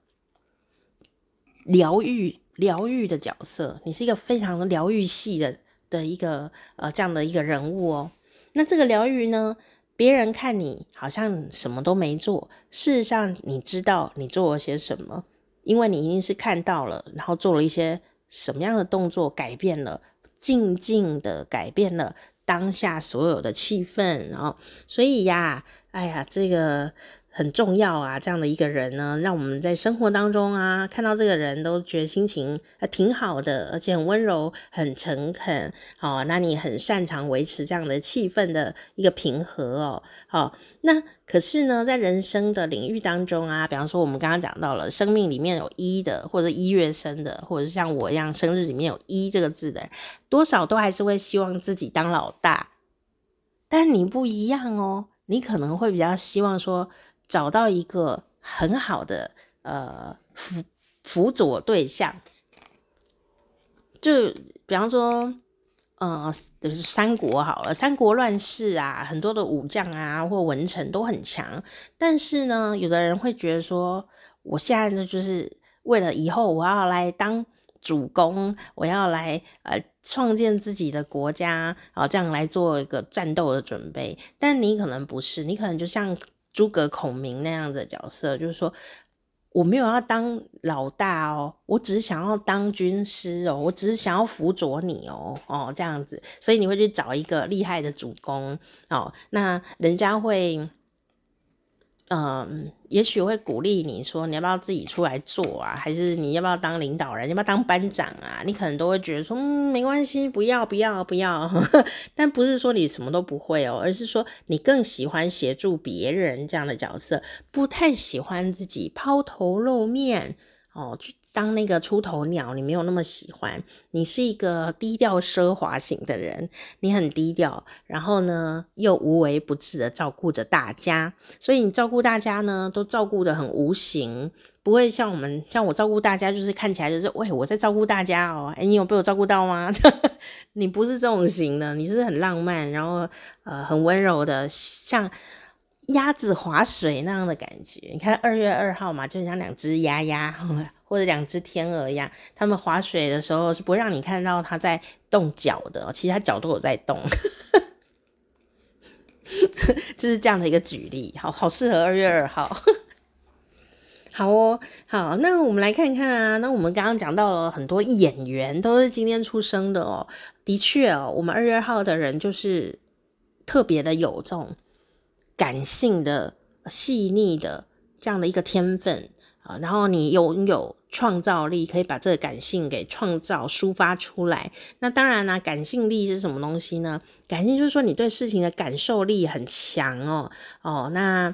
疗愈疗愈的角色，你是一个非常疗愈系的的一个呃这样的一个人物哦。那这个疗愈呢，别人看你好像什么都没做，事实上你知道你做了些什么，因为你一定是看到了，然后做了一些什么样的动作，改变了，静静的改变了当下所有的气氛，然后所以呀，哎呀，这个。很重要啊，这样的一个人呢，让我们在生活当中啊，看到这个人都觉得心情还挺好的，而且很温柔、很诚恳。哦，那你很擅长维持这样的气氛的一个平和哦。好，那可是呢，在人生的领域当中啊，比方说我们刚刚讲到了，生命里面有一的，或者一月生的，或者是像我一样生日里面有一这个字的，多少都还是会希望自己当老大。但你不一样哦，你可能会比较希望说。找到一个很好的呃辅辅佐对象，就比方说，呃，就是三国好了，三国乱世啊，很多的武将啊或文臣都很强，但是呢，有的人会觉得说，我现在呢就是为了以后我要来当主公，我要来呃创建自己的国家啊，然后这样来做一个战斗的准备，但你可能不是，你可能就像。诸葛孔明那样的角色，就是说我没有要当老大哦，我只是想要当军师哦，我只是想要辅佐你哦，哦这样子，所以你会去找一个厉害的主公哦，那人家会。嗯，也许会鼓励你说，你要不要自己出来做啊？还是你要不要当领导人？要不要当班长啊？你可能都会觉得说，嗯，没关系，不要，不要，不要。但不是说你什么都不会哦，而是说你更喜欢协助别人这样的角色，不太喜欢自己抛头露面哦。去当那个出头鸟，你没有那么喜欢。你是一个低调奢华型的人，你很低调，然后呢又无微不至的照顾着大家，所以你照顾大家呢都照顾得很无形，不会像我们像我照顾大家，就是看起来就是喂我在照顾大家哦，诶，你有被我照顾到吗？你不是这种型的，你是很浪漫，然后呃很温柔的，像鸭子划水那样的感觉。你看二月二号嘛，就像两只鸭鸭。或者两只天鹅一样，他们划水的时候是不会让你看到它在动脚的，其实它脚都有在动，就是这样的一个举例，好好适合二月二号。好哦，好，那我们来看看啊，那我们刚刚讲到了很多演员都是今天出生的哦，的确哦，我们二月二号的人就是特别的有这种感性的、细腻的这样的一个天分。然后你拥有创造力，可以把这个感性给创造、抒发出来。那当然呢，感性力是什么东西呢？感性就是说你对事情的感受力很强哦。哦，那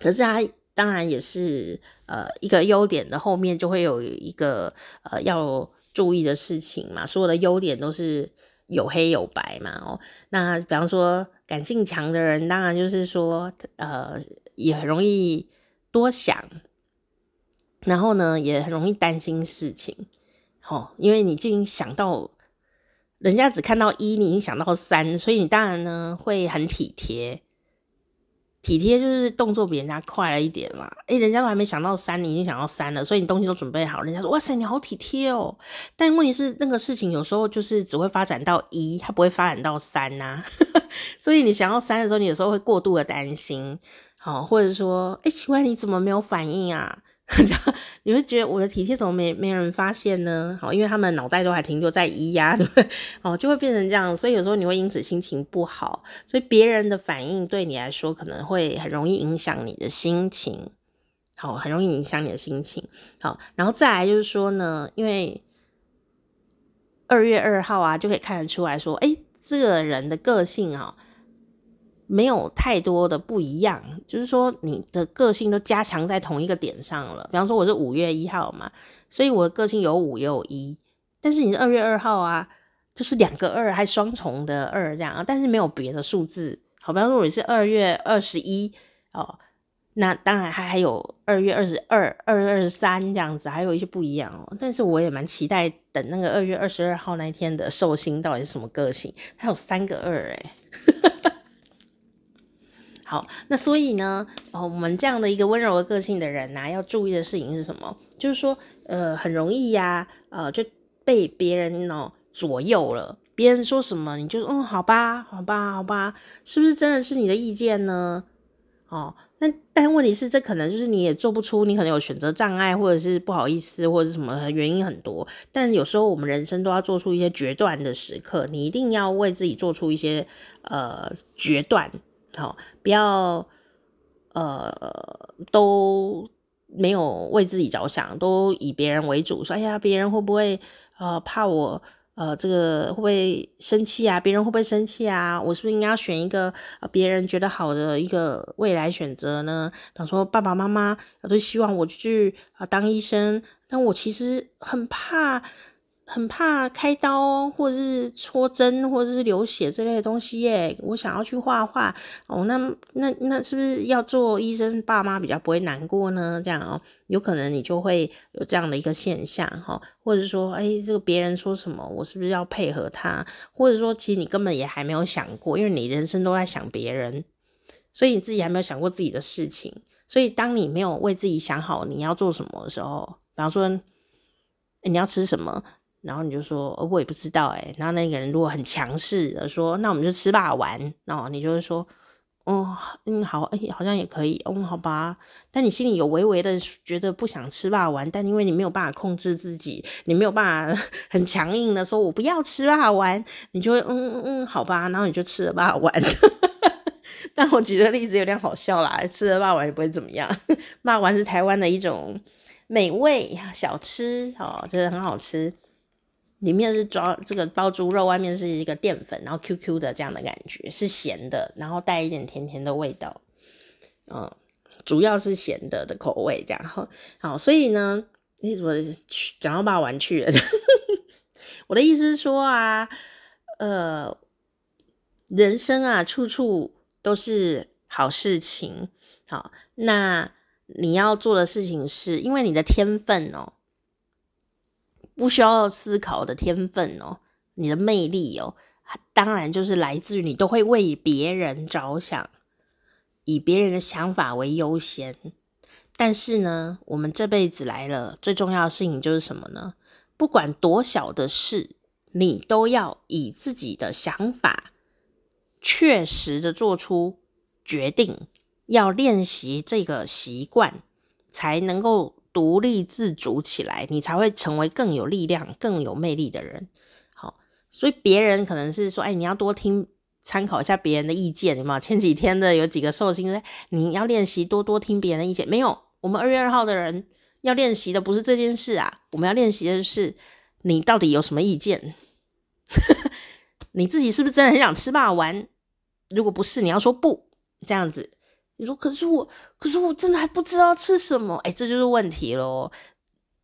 可是它当然也是呃一个优点的后面就会有一个呃要注意的事情嘛。所有的优点都是有黑有白嘛。哦，那比方说感性强的人，当然就是说呃也很容易多想。然后呢，也很容易担心事情，哦，因为你就已经想到，人家只看到一，你已经想到三，所以你当然呢会很体贴。体贴就是动作比人家快了一点嘛，诶、人家都还没想到三，你已经想到三了，所以你东西都准备好，人家说哇塞，你好体贴哦。但问题是那个事情有时候就是只会发展到一，它不会发展到三呐、啊。所以你想要三的时候，你有时候会过度的担心，好，或者说，诶、奇怪，你怎么没有反应啊？你会觉得我的体贴怎么没没人发现呢？好，因为他们脑袋都还停留在一呀，对不对？哦，就会变成这样，所以有时候你会因此心情不好，所以别人的反应对你来说可能会很容易影响你的心情，好，很容易影响你的心情。好，然后再来就是说呢，因为二月二号啊，就可以看得出来说，诶，这个人的个性啊。没有太多的不一样，就是说你的个性都加强在同一个点上了。比方说我是五月一号嘛，所以我的个性有五也有一，但是你是二月二号啊，就是两个二还双重的二这样，但是没有别的数字。好，比方说你是二月二十一哦，那当然还还有二月二十二、二月二十三这样子，还有一些不一样哦。但是我也蛮期待等那个二月二十二号那一天的寿星到底是什么个性，它有三个二诶。好，那所以呢，哦，我们这样的一个温柔的个性的人呐、要注意的事情是什么？就是说，呃，很容易呀、呃，就被别人哦左右了。别人说什么，你就嗯，好吧，好吧，好吧，是不是真的是你的意见呢？哦，那但问题是，这可能就是你也做不出，你可能有选择障碍，或者是不好意思，或者是什么原因很多。但有时候我们人生都要做出一些决断的时刻，你一定要为自己做出一些呃决断。好，不要呃都没有为自己着想，都以别人为主。说，哎呀，别人会不会呃怕我呃这个会不会生气啊？别人会不会生气啊？我是不是应该要选一个别人觉得好的一个未来选择呢？比方说，爸爸妈妈都希望我去啊当医生，但我其实很怕。很怕开刀，或者是戳针，或者是流血这类的东西耶。我想要去画画哦，那那那是不是要做医生，爸妈比较不会难过呢？这样哦，有可能你就会有这样的一个现象哈，或者说，哎，这个别人说什么，我是不是要配合他？或者说，其实你根本也还没有想过，因为你人生都在想别人，所以你自己还没有想过自己的事情。所以，当你没有为自己想好你要做什么的时候，比方说，你要吃什么？然后你就说，我也不知道哎。然后那个人如果很强势的说，那我们就吃霸丸。然后你就会说，哦，嗯，好，哎，好像也可以，嗯，好吧。但你心里有微微的觉得不想吃霸丸，但因为你没有办法控制自己，你没有办法 很强硬的说，我不要吃霸丸，你就会，嗯嗯嗯，好吧。然后你就吃了霸丸。但我举的例子有点好笑啦，吃了霸丸也不会怎么样。霸丸是台湾的一种美味小吃，哦，真的很好吃。里面是装这个包猪肉，外面是一个淀粉，然后 QQ 的这样的感觉，是咸的，然后带一点甜甜的味道，嗯，主要是咸的的口味这样。好，好，所以呢，你怎么去讲到霸王去了？我的意思是说啊，呃，人生啊，处处都是好事情。好，那你要做的事情是，因为你的天分哦。不需要思考的天分哦，你的魅力哦，当然就是来自于你都会为别人着想，以别人的想法为优先。但是呢，我们这辈子来了，最重要的事情就是什么呢？不管多小的事，你都要以自己的想法确实的做出决定，要练习这个习惯，才能够。独立自主起来，你才会成为更有力量、更有魅力的人。好，所以别人可能是说：“哎，你要多听、参考一下别人的意见，有没有？”前几天的有几个寿星说：“你要练习多多听别人的意见。”没有，我们二月二号的人要练习的不是这件事啊，我们要练习的是你到底有什么意见？你自己是不是真的很想吃霸王？如果不是，你要说不，这样子。你说，可是我，可是我真的还不知道吃什么，哎，这就是问题咯。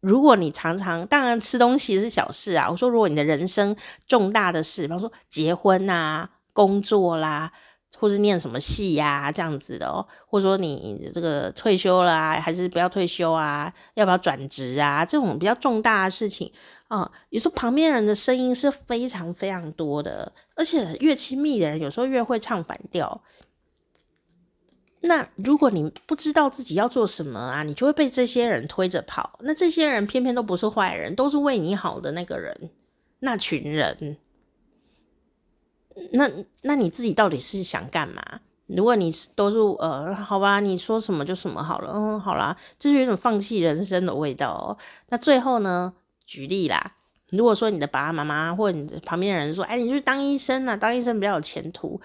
如果你常常，当然吃东西是小事啊。我说，如果你的人生重大的事，比方说结婚啊、工作啦，或或是念什么戏呀、啊，这样子的哦，或者说你这个退休了啊，还是不要退休啊？要不要转职啊？这种比较重大的事情啊，有时候旁边人的声音是非常非常多的，而且越亲密的人，有时候越会唱反调。那如果你不知道自己要做什么啊，你就会被这些人推着跑。那这些人偏偏都不是坏人，都是为你好的那个人，那群人。那那你自己到底是想干嘛？如果你都是呃，好吧，你说什么就什么好了，嗯，好啦，就是有种放弃人生的味道哦。那最后呢，举例啦，如果说你的爸爸妈妈或者你旁边的人说，哎，你去当医生啊，当医生比较有前途。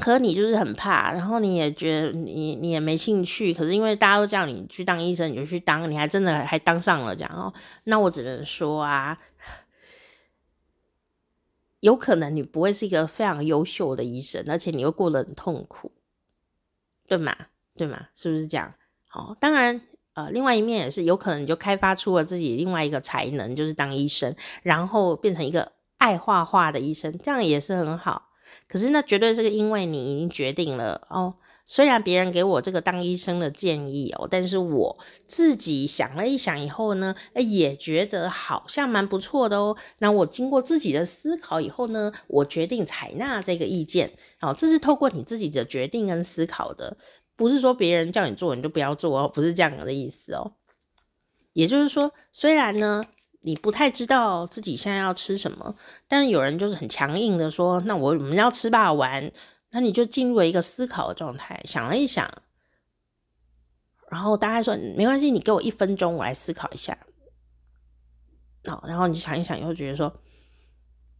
可你就是很怕，然后你也觉得你你也没兴趣，可是因为大家都叫你去当医生，你就去当，你还真的还当上了这样哦。那我只能说啊。有可能你不会是一个非常优秀的医生，而且你会过得很痛苦，对吗？对吗？是不是这样？好，当然，呃，另外一面也是有可能你就开发出了自己另外一个才能，就是当医生，然后变成一个爱画画的医生，这样也是很好。可是那绝对是因为你已经决定了哦。虽然别人给我这个当医生的建议哦，但是我自己想了一想以后呢，也觉得好像蛮不错的哦。那我经过自己的思考以后呢，我决定采纳这个意见。哦，这是透过你自己的决定跟思考的，不是说别人叫你做你就不要做哦，不是这样的意思哦。也就是说，虽然呢，你不太知道自己现在要吃什么，但是有人就是很强硬的说，那我我们要吃霸王。那你就进入了一个思考的状态，想了一想，然后大家说没关系，你给我一分钟，我来思考一下。好，然后你想一想，又觉得说，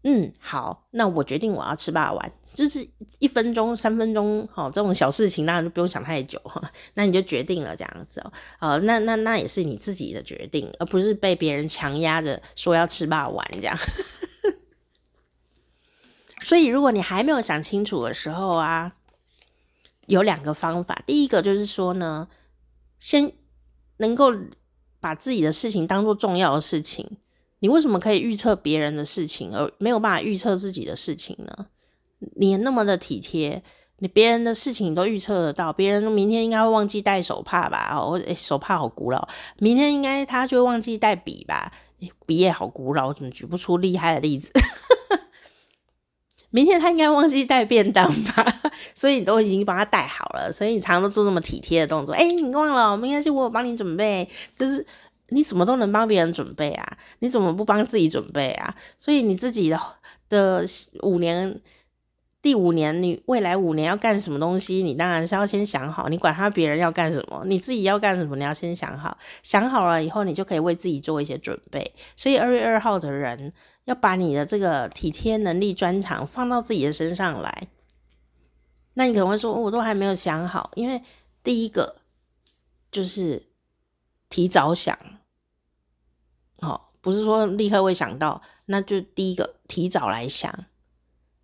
嗯，好，那我决定我要吃霸王，就是一分钟、三分钟，好，这种小事情当然就不用想太久哈。那你就决定了这样子哦，呃，那那那也是你自己的决定，而不是被别人强压着说要吃霸王这样。所以，如果你还没有想清楚的时候啊，有两个方法。第一个就是说呢，先能够把自己的事情当做重要的事情。你为什么可以预测别人的事情，而没有办法预测自己的事情呢？你那么的体贴，你别人的事情都预测得到。别人明天应该会忘记带手帕吧？哦，诶，手帕好古老。明天应该他就会忘记带笔吧？笔也好古老，怎么举不出厉害的例子？明天他应该忘记带便当吧，所以你都已经帮他带好了，所以你常常都做那么体贴的动作。哎、你忘了？明天是，我帮你准备。就是你怎么都能帮别人准备啊？你怎么不帮自己准备啊？所以你自己的的五年，第五年，你未来五年要干什么东西？你当然是要先想好。你管他别人要干什么，你自己要干什么，你要先想好。想好了以后，你就可以为自己做一些准备。所以二月二号的人。要把你的这个体贴能力专长放到自己的身上来，那你可能会说，我都还没有想好，因为第一个就是提早想，哦，不是说立刻会想到，那就第一个提早来想，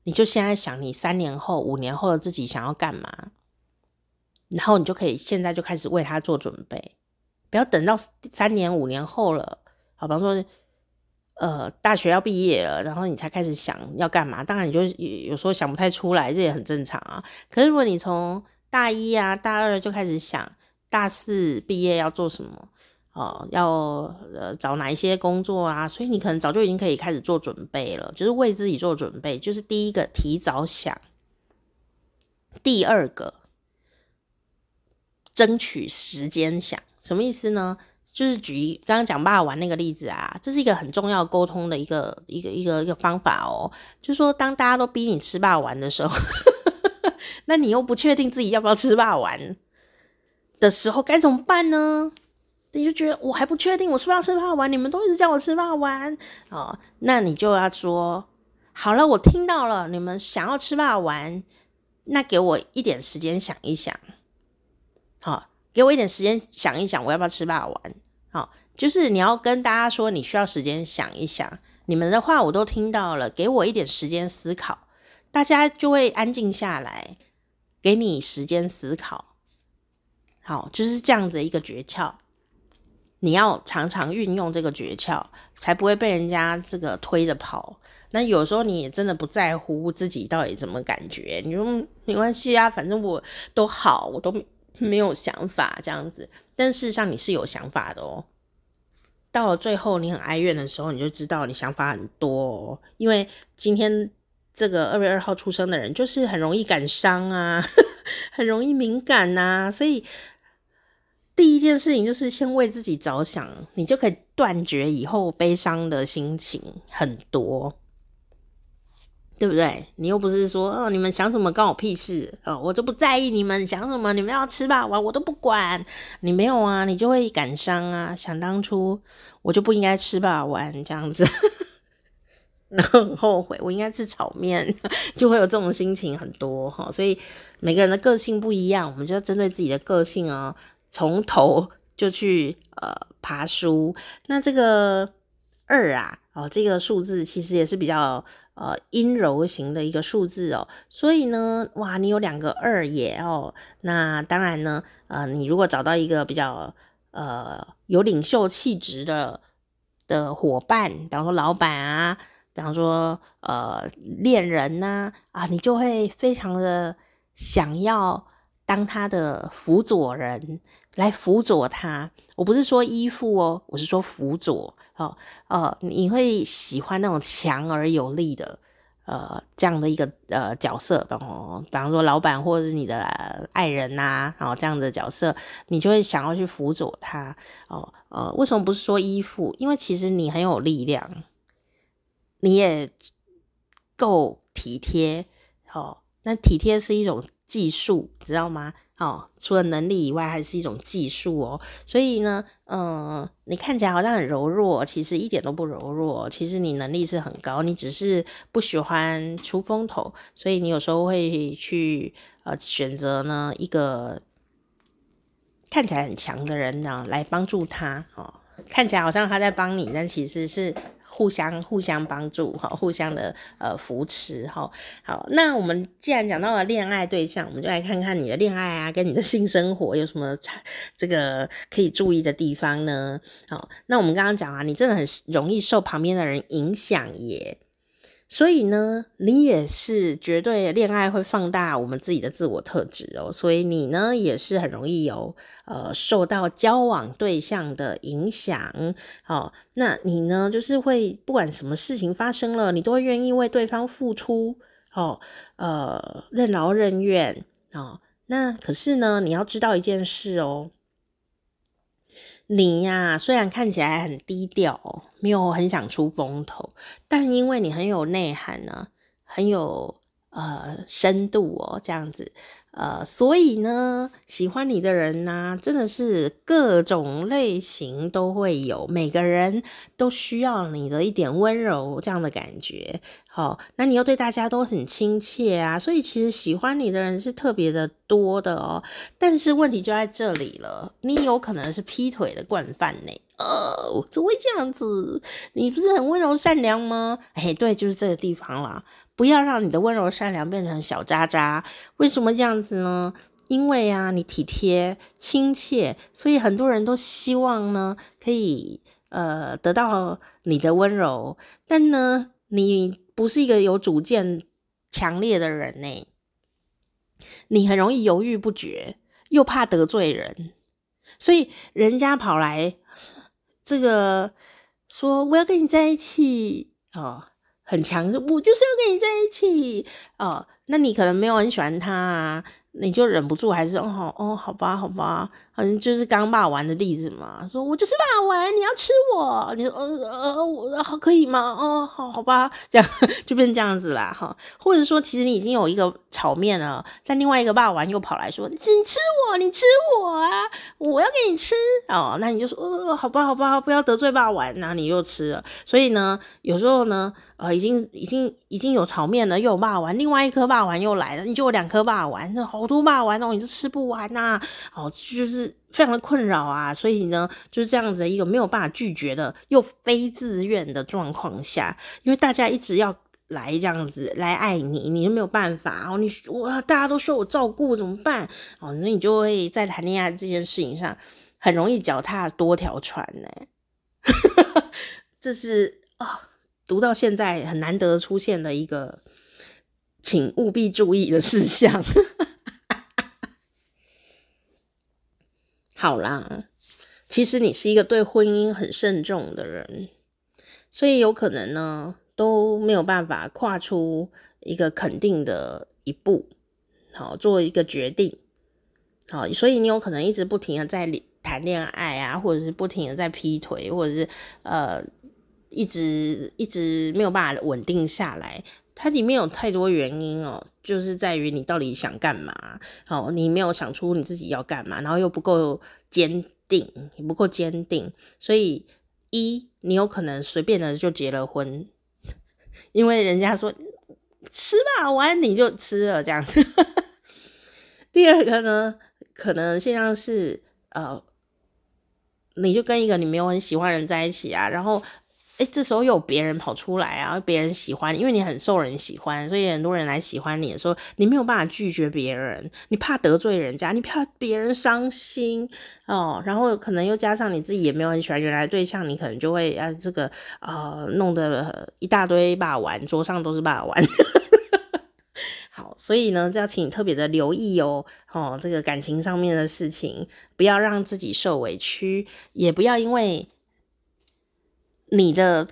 你就现在想你三年后、五年后的自己想要干嘛，然后你就可以现在就开始为他做准备，不要等到三年、五年后了，好，比方说。呃，大学要毕业了，然后你才开始想要干嘛？当然，你就有时候想不太出来，这也很正常啊。可是如果你从大一啊、大二就开始想，大四毕业要做什么，哦、要呃找哪一些工作啊，所以你可能早就已经可以开始做准备了，就是为自己做准备。就是第一个，提早想；第二个，争取时间想。什么意思呢？就是举一刚刚讲霸王那个例子啊，这是一个很重要沟通的一个一个一个一个方法哦。就是说，当大家都逼你吃霸王的时候，那你又不确定自己要不要吃霸王的时候，该怎么办呢？你就觉得我还不确定，我是不是要吃霸丸？你们都一直叫我吃霸丸哦，那你就要说好了，我听到了，你们想要吃霸丸，那给我一点时间想一想，好，给我一点时间想一想，我要不要吃霸王？好，就是你要跟大家说，你需要时间想一想，你们的话我都听到了，给我一点时间思考，大家就会安静下来，给你时间思考。好，就是这样子一个诀窍。你要常常运用这个诀窍，才不会被人家这个推着跑。那有时候你也真的不在乎自己到底怎么感觉，你说没关系啊，反正我都好，我都没有想法这样子。但事实上你是有想法的哦。到了最后你很哀怨的时候，你就知道你想法很多哦。因为今天这个二月二号出生的人，就是很容易感伤啊，很容易敏感呐、啊，所以第一件事情就是先为自己着想，你就可以断绝以后悲伤的心情很多。对不对？你又不是说哦，你们想什么关我屁事哦，我就不在意你们想什么，你们要吃吧，我我都不管。你没有啊，你就会感伤啊。想当初我就不应该吃吧，玩这样子，然后很后悔，我应该吃炒面，就会有这种心情很多哈。所以每个人的个性不一样，我们就要针对自己的个性哦，从头就去呃爬书。那这个二啊，哦，这个数字其实也是比较。呃，阴柔型的一个数字哦，所以呢，哇，你有两个二耶哦，那当然呢，呃，你如果找到一个比较呃有领袖气质的的伙伴，比方说老板啊，比方说呃恋人呐，啊，你就会非常的想要当他的辅佐人，来辅佐他。我不是说依附哦，我是说辅佐。哦，呃，你会喜欢那种强而有力的，呃，这样的一个呃角色，比方比方说老板或者是你的爱人呐、啊，然后这样的角色，你就会想要去辅佐他。哦，呃，为什么不是说依附？因为其实你很有力量，你也够体贴。哦，那体贴是一种技术，知道吗？哦，除了能力以外，还是一种技术哦。所以呢，嗯、你看起来好像很柔弱，其实一点都不柔弱。其实你能力是很高，你只是不喜欢出风头，所以你有时候会去呃选择呢一个看起来很强的人呢来帮助他。哦，看起来好像他在帮你，但其实是。互相互相帮助哈，互相的呃扶持哈。好，那我们既然讲到了恋爱对象，我们就来看看你的恋爱啊，跟你的性生活有什么这个可以注意的地方呢？好，那我们刚刚讲啊，你真的很容易受旁边的人影响耶。所以呢，你也是绝对恋爱会放大我们自己的自我特质哦。所以你呢，也是很容易有呃受到交往对象的影响。哦，那你呢，就是会不管什么事情发生了，你都会愿意为对方付出。哦，呃，任劳任怨。哦，那可是呢，你要知道一件事哦。你呀、虽然看起来很低调，没有很想出风头，但因为你很有内涵呢、很有呃深度哦，这样子。呃，所以呢，喜欢你的人呢、真的是各种类型都会有，每个人都需要你的一点温柔这样的感觉。好、那你又对大家都很亲切啊，所以其实喜欢你的人是特别的多的哦。但是问题就在这里了，你有可能是劈腿的惯犯呢。哦，怎么会这样子？你不是很温柔善良吗？哎，对，就是这个地方啦。不要让你的温柔善良变成小渣渣。为什么这样子呢？因为啊，你体贴亲切，所以很多人都希望呢，可以呃得到你的温柔。但呢，你不是一个有主见强烈的人呢，你很容易犹豫不决，又怕得罪人，所以人家跑来这个说我要跟你在一起哦。很强，我就是要跟你在一起哦。那你可能没有很喜欢他啊。你就忍不住还是哦好哦好吧好吧，好像就是刚骂完的例子嘛。说我就是骂完，你要吃我，你说呃呃我好可以吗？哦好好吧，这样 就变成这样子啦哈。或者说其实你已经有一个炒面了，但另外一个霸完又跑来说你吃我，你吃我啊，我要给你吃哦。那你就说呃好吧好吧，不要得罪霸完，那你又吃了。所以呢，有时候呢，呃已经已经已经有炒面了，又有霸完，另外一颗霸完又来了，你就有两颗霸完，那好。都骂完了，你都吃不完呐、啊，哦，就是非常的困扰啊，所以呢，就是这样子一个没有办法拒绝的又非自愿的状况下，因为大家一直要来这样子来爱你，你就没有办法哦，你我大家都说我照顾怎么办？哦，那你就会在谈恋爱这件事情上，很容易脚踏多条船呢。这是啊、哦，读到现在很难得出现的一个，请务必注意的事项。好啦，其实你是一个对婚姻很慎重的人，所以有可能呢都没有办法跨出一个肯定的一步，好，做一个决定，好，所以你有可能一直不停的在谈恋爱啊，或者是不停的在劈腿，或者是呃，一直一直没有办法稳定下来。它里面有太多原因哦，就是在于你到底想干嘛，好，你没有想出你自己要干嘛，然后又不够坚定，你不够坚定，所以一，你有可能随便的就结了婚，因为人家说吃吧，完你就吃了这样子。第二个呢，可能现象是呃，你就跟一个你没有很喜欢的人在一起啊，然后。哎，这时候有别人跑出来啊，别人喜欢，因为你很受人喜欢，所以很多人来喜欢你的时候，你没有办法拒绝别人，你怕得罪人家，你怕别人伤心哦，然后可能又加上你自己也没有很喜欢原来对象，你可能就会啊这个呃弄得一大堆把玩，桌上都是把玩。好，所以呢，就要请你特别的留意哦，哦，这个感情上面的事情，不要让自己受委屈，也不要因为。你的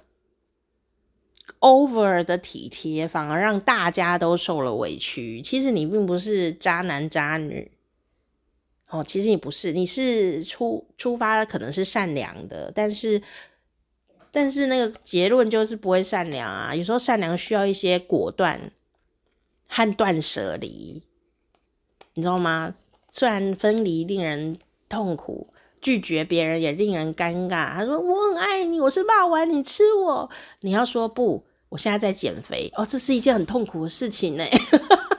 over 的体贴，反而让大家都受了委屈。其实你并不是渣男渣女，哦，其实你不是，你是出出发可能是善良的，但是但是那个结论就是不会善良啊。有时候善良需要一些果断和断舍离，你知道吗？虽然分离令人痛苦。拒绝别人也令人尴尬。他说：“我很爱你，我是霸王，你吃我。”你要说不，我现在在减肥哦，这是一件很痛苦的事情呢，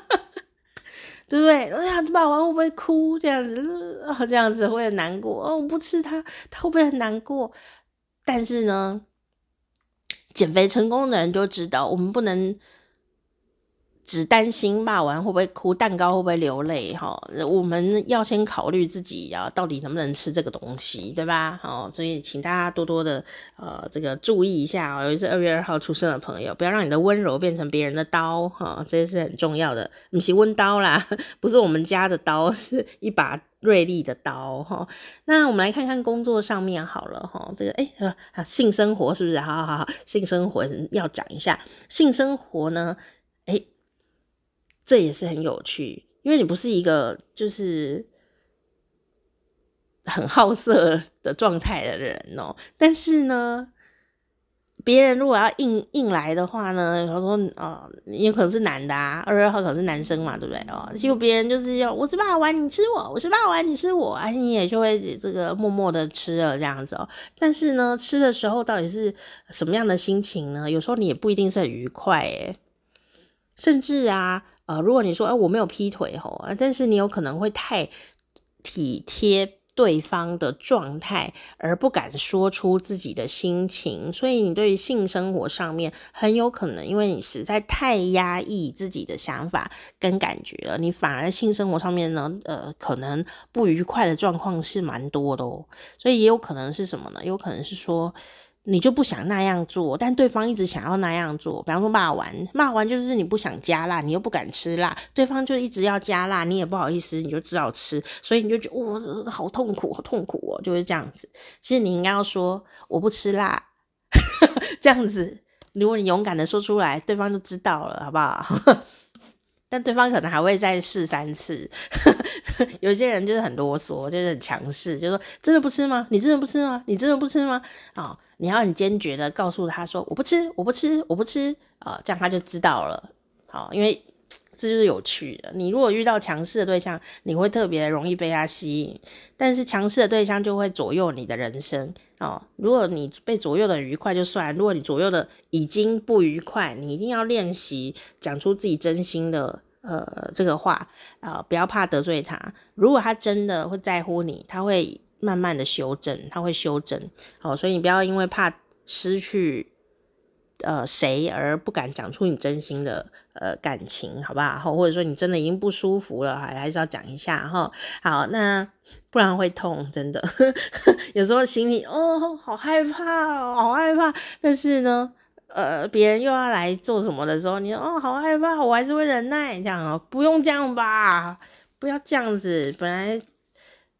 对不对？哎呀，霸王会不会哭？这样子，哦，这样子会很难过哦。我不吃它，他会不会很难过？但是呢，减肥成功的人就知道，我们不能。只担心骂完会不会哭，蛋糕会不会流泪？哈，我们要先考虑自己啊，到底能不能吃这个东西，对吧？好，所以请大家多多的呃，这个注意一下。尤其是二月二号出生的朋友，不要让你的温柔变成别人的刀，哈，这是很重要的。不是温刀啦，不是我们家的刀，是一把锐利的刀，哈。那我们来看看工作上面好了，哈，这个哎、欸，性生活是不是？好好好，性生活要讲一下。性生活呢，这也是很有趣，因为你不是一个就是很好色的状态的人哦。但是呢，别人如果要硬硬来的话呢，比如说哦，你有可能是男的啊，二十二号可能是男生嘛，对不对哦？结果别人就是要我是霸王，你吃我；我是霸王，你吃我，哎，你也就会这个默默的吃了这样子哦。但是呢，吃的时候到底是什么样的心情呢？有时候你也不一定是很愉快诶，甚至啊。呃，如果你说，哎、呃，我没有劈腿吼，但是你有可能会太体贴对方的状态，而不敢说出自己的心情，所以你对于性生活上面很有可能，因为你实在太压抑自己的想法跟感觉了，你反而性生活上面呢，呃，可能不愉快的状况是蛮多的哦，所以也有可能是什么呢？有可能是说。你就不想那样做，但对方一直想要那样做。比方说骂完，骂完就是你不想加辣，你又不敢吃辣，对方就一直要加辣，你也不好意思，你就只好吃，所以你就觉得哇、哦，好痛苦，好痛苦哦，就是这样子。其实你应该要说我不吃辣，这样子，如果你勇敢的说出来，对方就知道了，好不好？但对方可能还会再试三次，有些人就是很啰嗦，就是很强势，就说真的不吃吗？你真的不吃吗？你真的不吃吗？啊、你要很坚决的告诉他说我不吃，我不吃，我不吃啊、这样他就知道了。好、因为这就是有趣的。你如果遇到强势的对象，你会特别容易被他吸引，但是强势的对象就会左右你的人生哦。如果你被左右的愉快就算，如果你左右的已经不愉快，你一定要练习讲出自己真心的。呃，这个话啊，不要怕得罪他。如果他真的会在乎你，他会慢慢的修正，他会修正。好，所以你不要因为怕失去呃谁而不敢讲出你真心的呃感情，好不好？或者说你真的已经不舒服了，还还是要讲一下哈。好，那不然会痛，真的。有时候心里哦，好害怕，好害怕。但是呢，呃，别人又要来做什么的时候，你哦，好害怕，我还是会忍耐，这样哦，不用这样吧，不要这样子。本来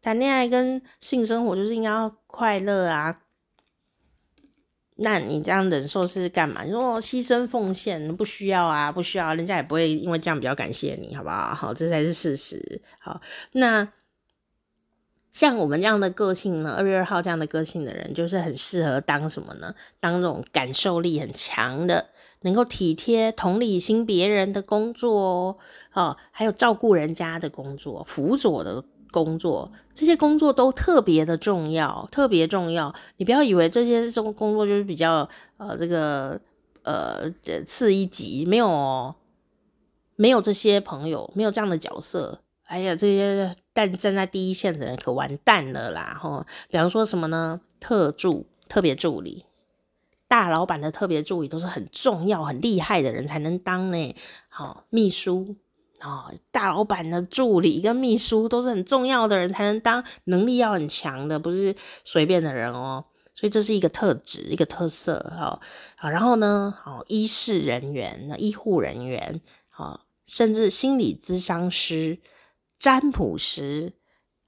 谈恋爱跟性生活就是应该要快乐啊。那你这样忍受是干嘛？你说牺牲奉献不需要啊，不需要，人家也不会因为这样比较感谢你，好不好？好，这才是事实。好，那像我们这样的个性呢，二月二号这样的个性的人，就是很适合当什么呢？当这种感受力很强的，能够体贴、同理心别人的工作哦，还有照顾人家的工作，辅佐的。工作，这些工作都特别的重要，特别重要。你不要以为这些这种工作就是比较呃这个呃次一级，没有没有这些朋友，没有这样的角色，哎呀这些但站在第一线的人可完蛋了啦！吼，比方说什么呢？特助、特别助理、大老板的特别助理都是很重要、很厉害的人才能当呢。好，秘书。哦，大老板的助理跟秘书都是很重要的人才能当，能力要很强的，不是随便的人哦。所以这是一个特质，一个特色。哈，好，然后呢，好，医事人员、医护人员，好，甚至心理咨商师、占卜师。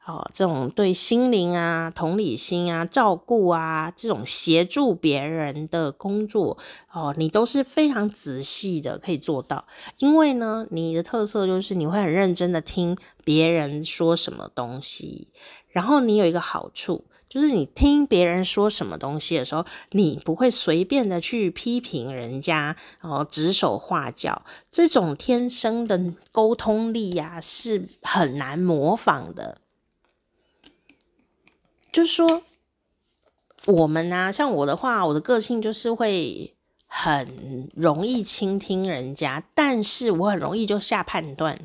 哦，这种对心灵啊、同理心啊、照顾啊，这种协助别人的工作，哦，你都是非常仔细的可以做到。因为呢，你的特色就是你会很认真的听别人说什么东西，然后你有一个好处，就是你听别人说什么东西的时候，你不会随便的去批评人家，然哦，指手画脚。这种天生的沟通力呀，是很难模仿的。就是说，我们呢、像我的话，我的个性就是会很容易倾听人家，但是我很容易就下判断，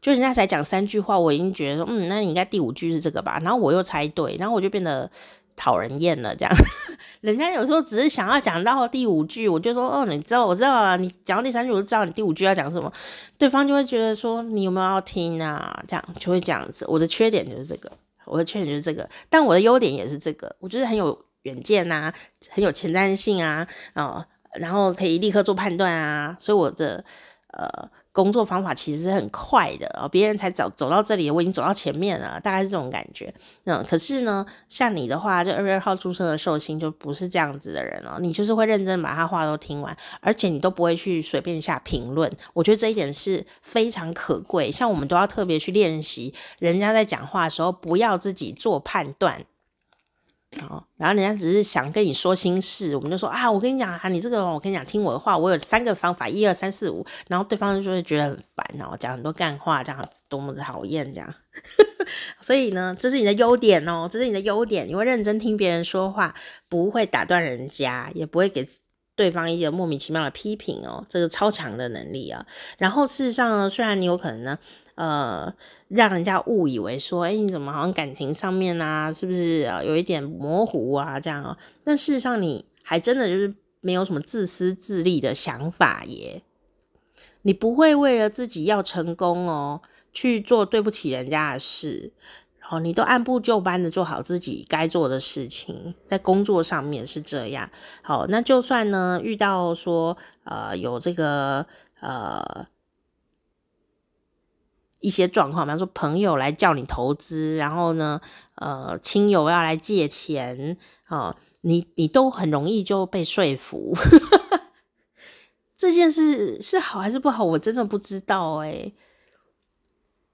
就人家才讲三句话，我已经觉得说，嗯，那你应该第五句是这个吧，然后我又猜对，然后我就变得讨人厌了。这样，人家有时候只是想要讲到第五句，我就说，哦，你知道，我知道啊，你讲到第三句，我就知道你第五句要讲什么，对方就会觉得说，你有没有要听啊？这样就会这样子。我的缺点就是这个。我的缺点就是这个，但我的优点也是这个。我觉得很有远见呐、啊，很有前瞻性啊，啊，然后可以立刻做判断啊，所以我的呃工作方法其实是很快的哦，别人才走走到这里，我已经走到前面了，大概是这种感觉。嗯，可是呢，像你的话，就二月二号出生的寿星就不是这样子的人哦，你就是会认真把他话都听完，而且你都不会去随便下评论。我觉得这一点是非常可贵，像我们都要特别去练习，人家在讲话的时候不要自己做判断。好，然后人家只是想跟你说心事，我们就说啊，我跟你讲啊，你这个我跟你讲，听我的话，我有三个方法，一二三四五，然后对方就会觉得很烦，然后讲很多干话，这样多么的讨厌，这样。所以呢，这是你的优点哦，这是你的优点，你会认真听别人说话，不会打断人家，也不会给对方一些莫名其妙的批评哦，这个超强的能力啊。然后事实上呢，虽然你有可能呢。呃，让人家误以为说，哎，你怎么好像感情上面啊，是不是啊有一点模糊啊这样啊？但事实上，你还真的就是没有什么自私自利的想法耶。你不会为了自己要成功哦，去做对不起人家的事，然后你都按部就班的做好自己该做的事情，在工作上面是这样。好，那就算呢遇到说，呃，有这个呃。一些状况，比方说朋友来叫你投资，然后呢，呃，亲友要来借钱，哦，你你都很容易就被说服。这件事是好还是不好，我真的不知道诶。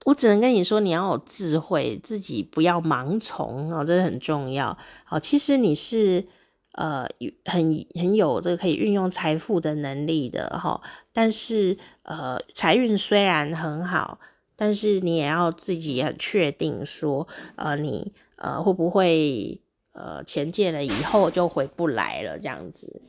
我只能跟你说，你要有智慧，自己不要盲从哦，这很重要。好，其实你是呃很很有这个可以运用财富的能力的哈，但是呃财运虽然很好。但是你也要自己很确定说，呃，你呃会不会呃钱借了以后就回不来了这样子。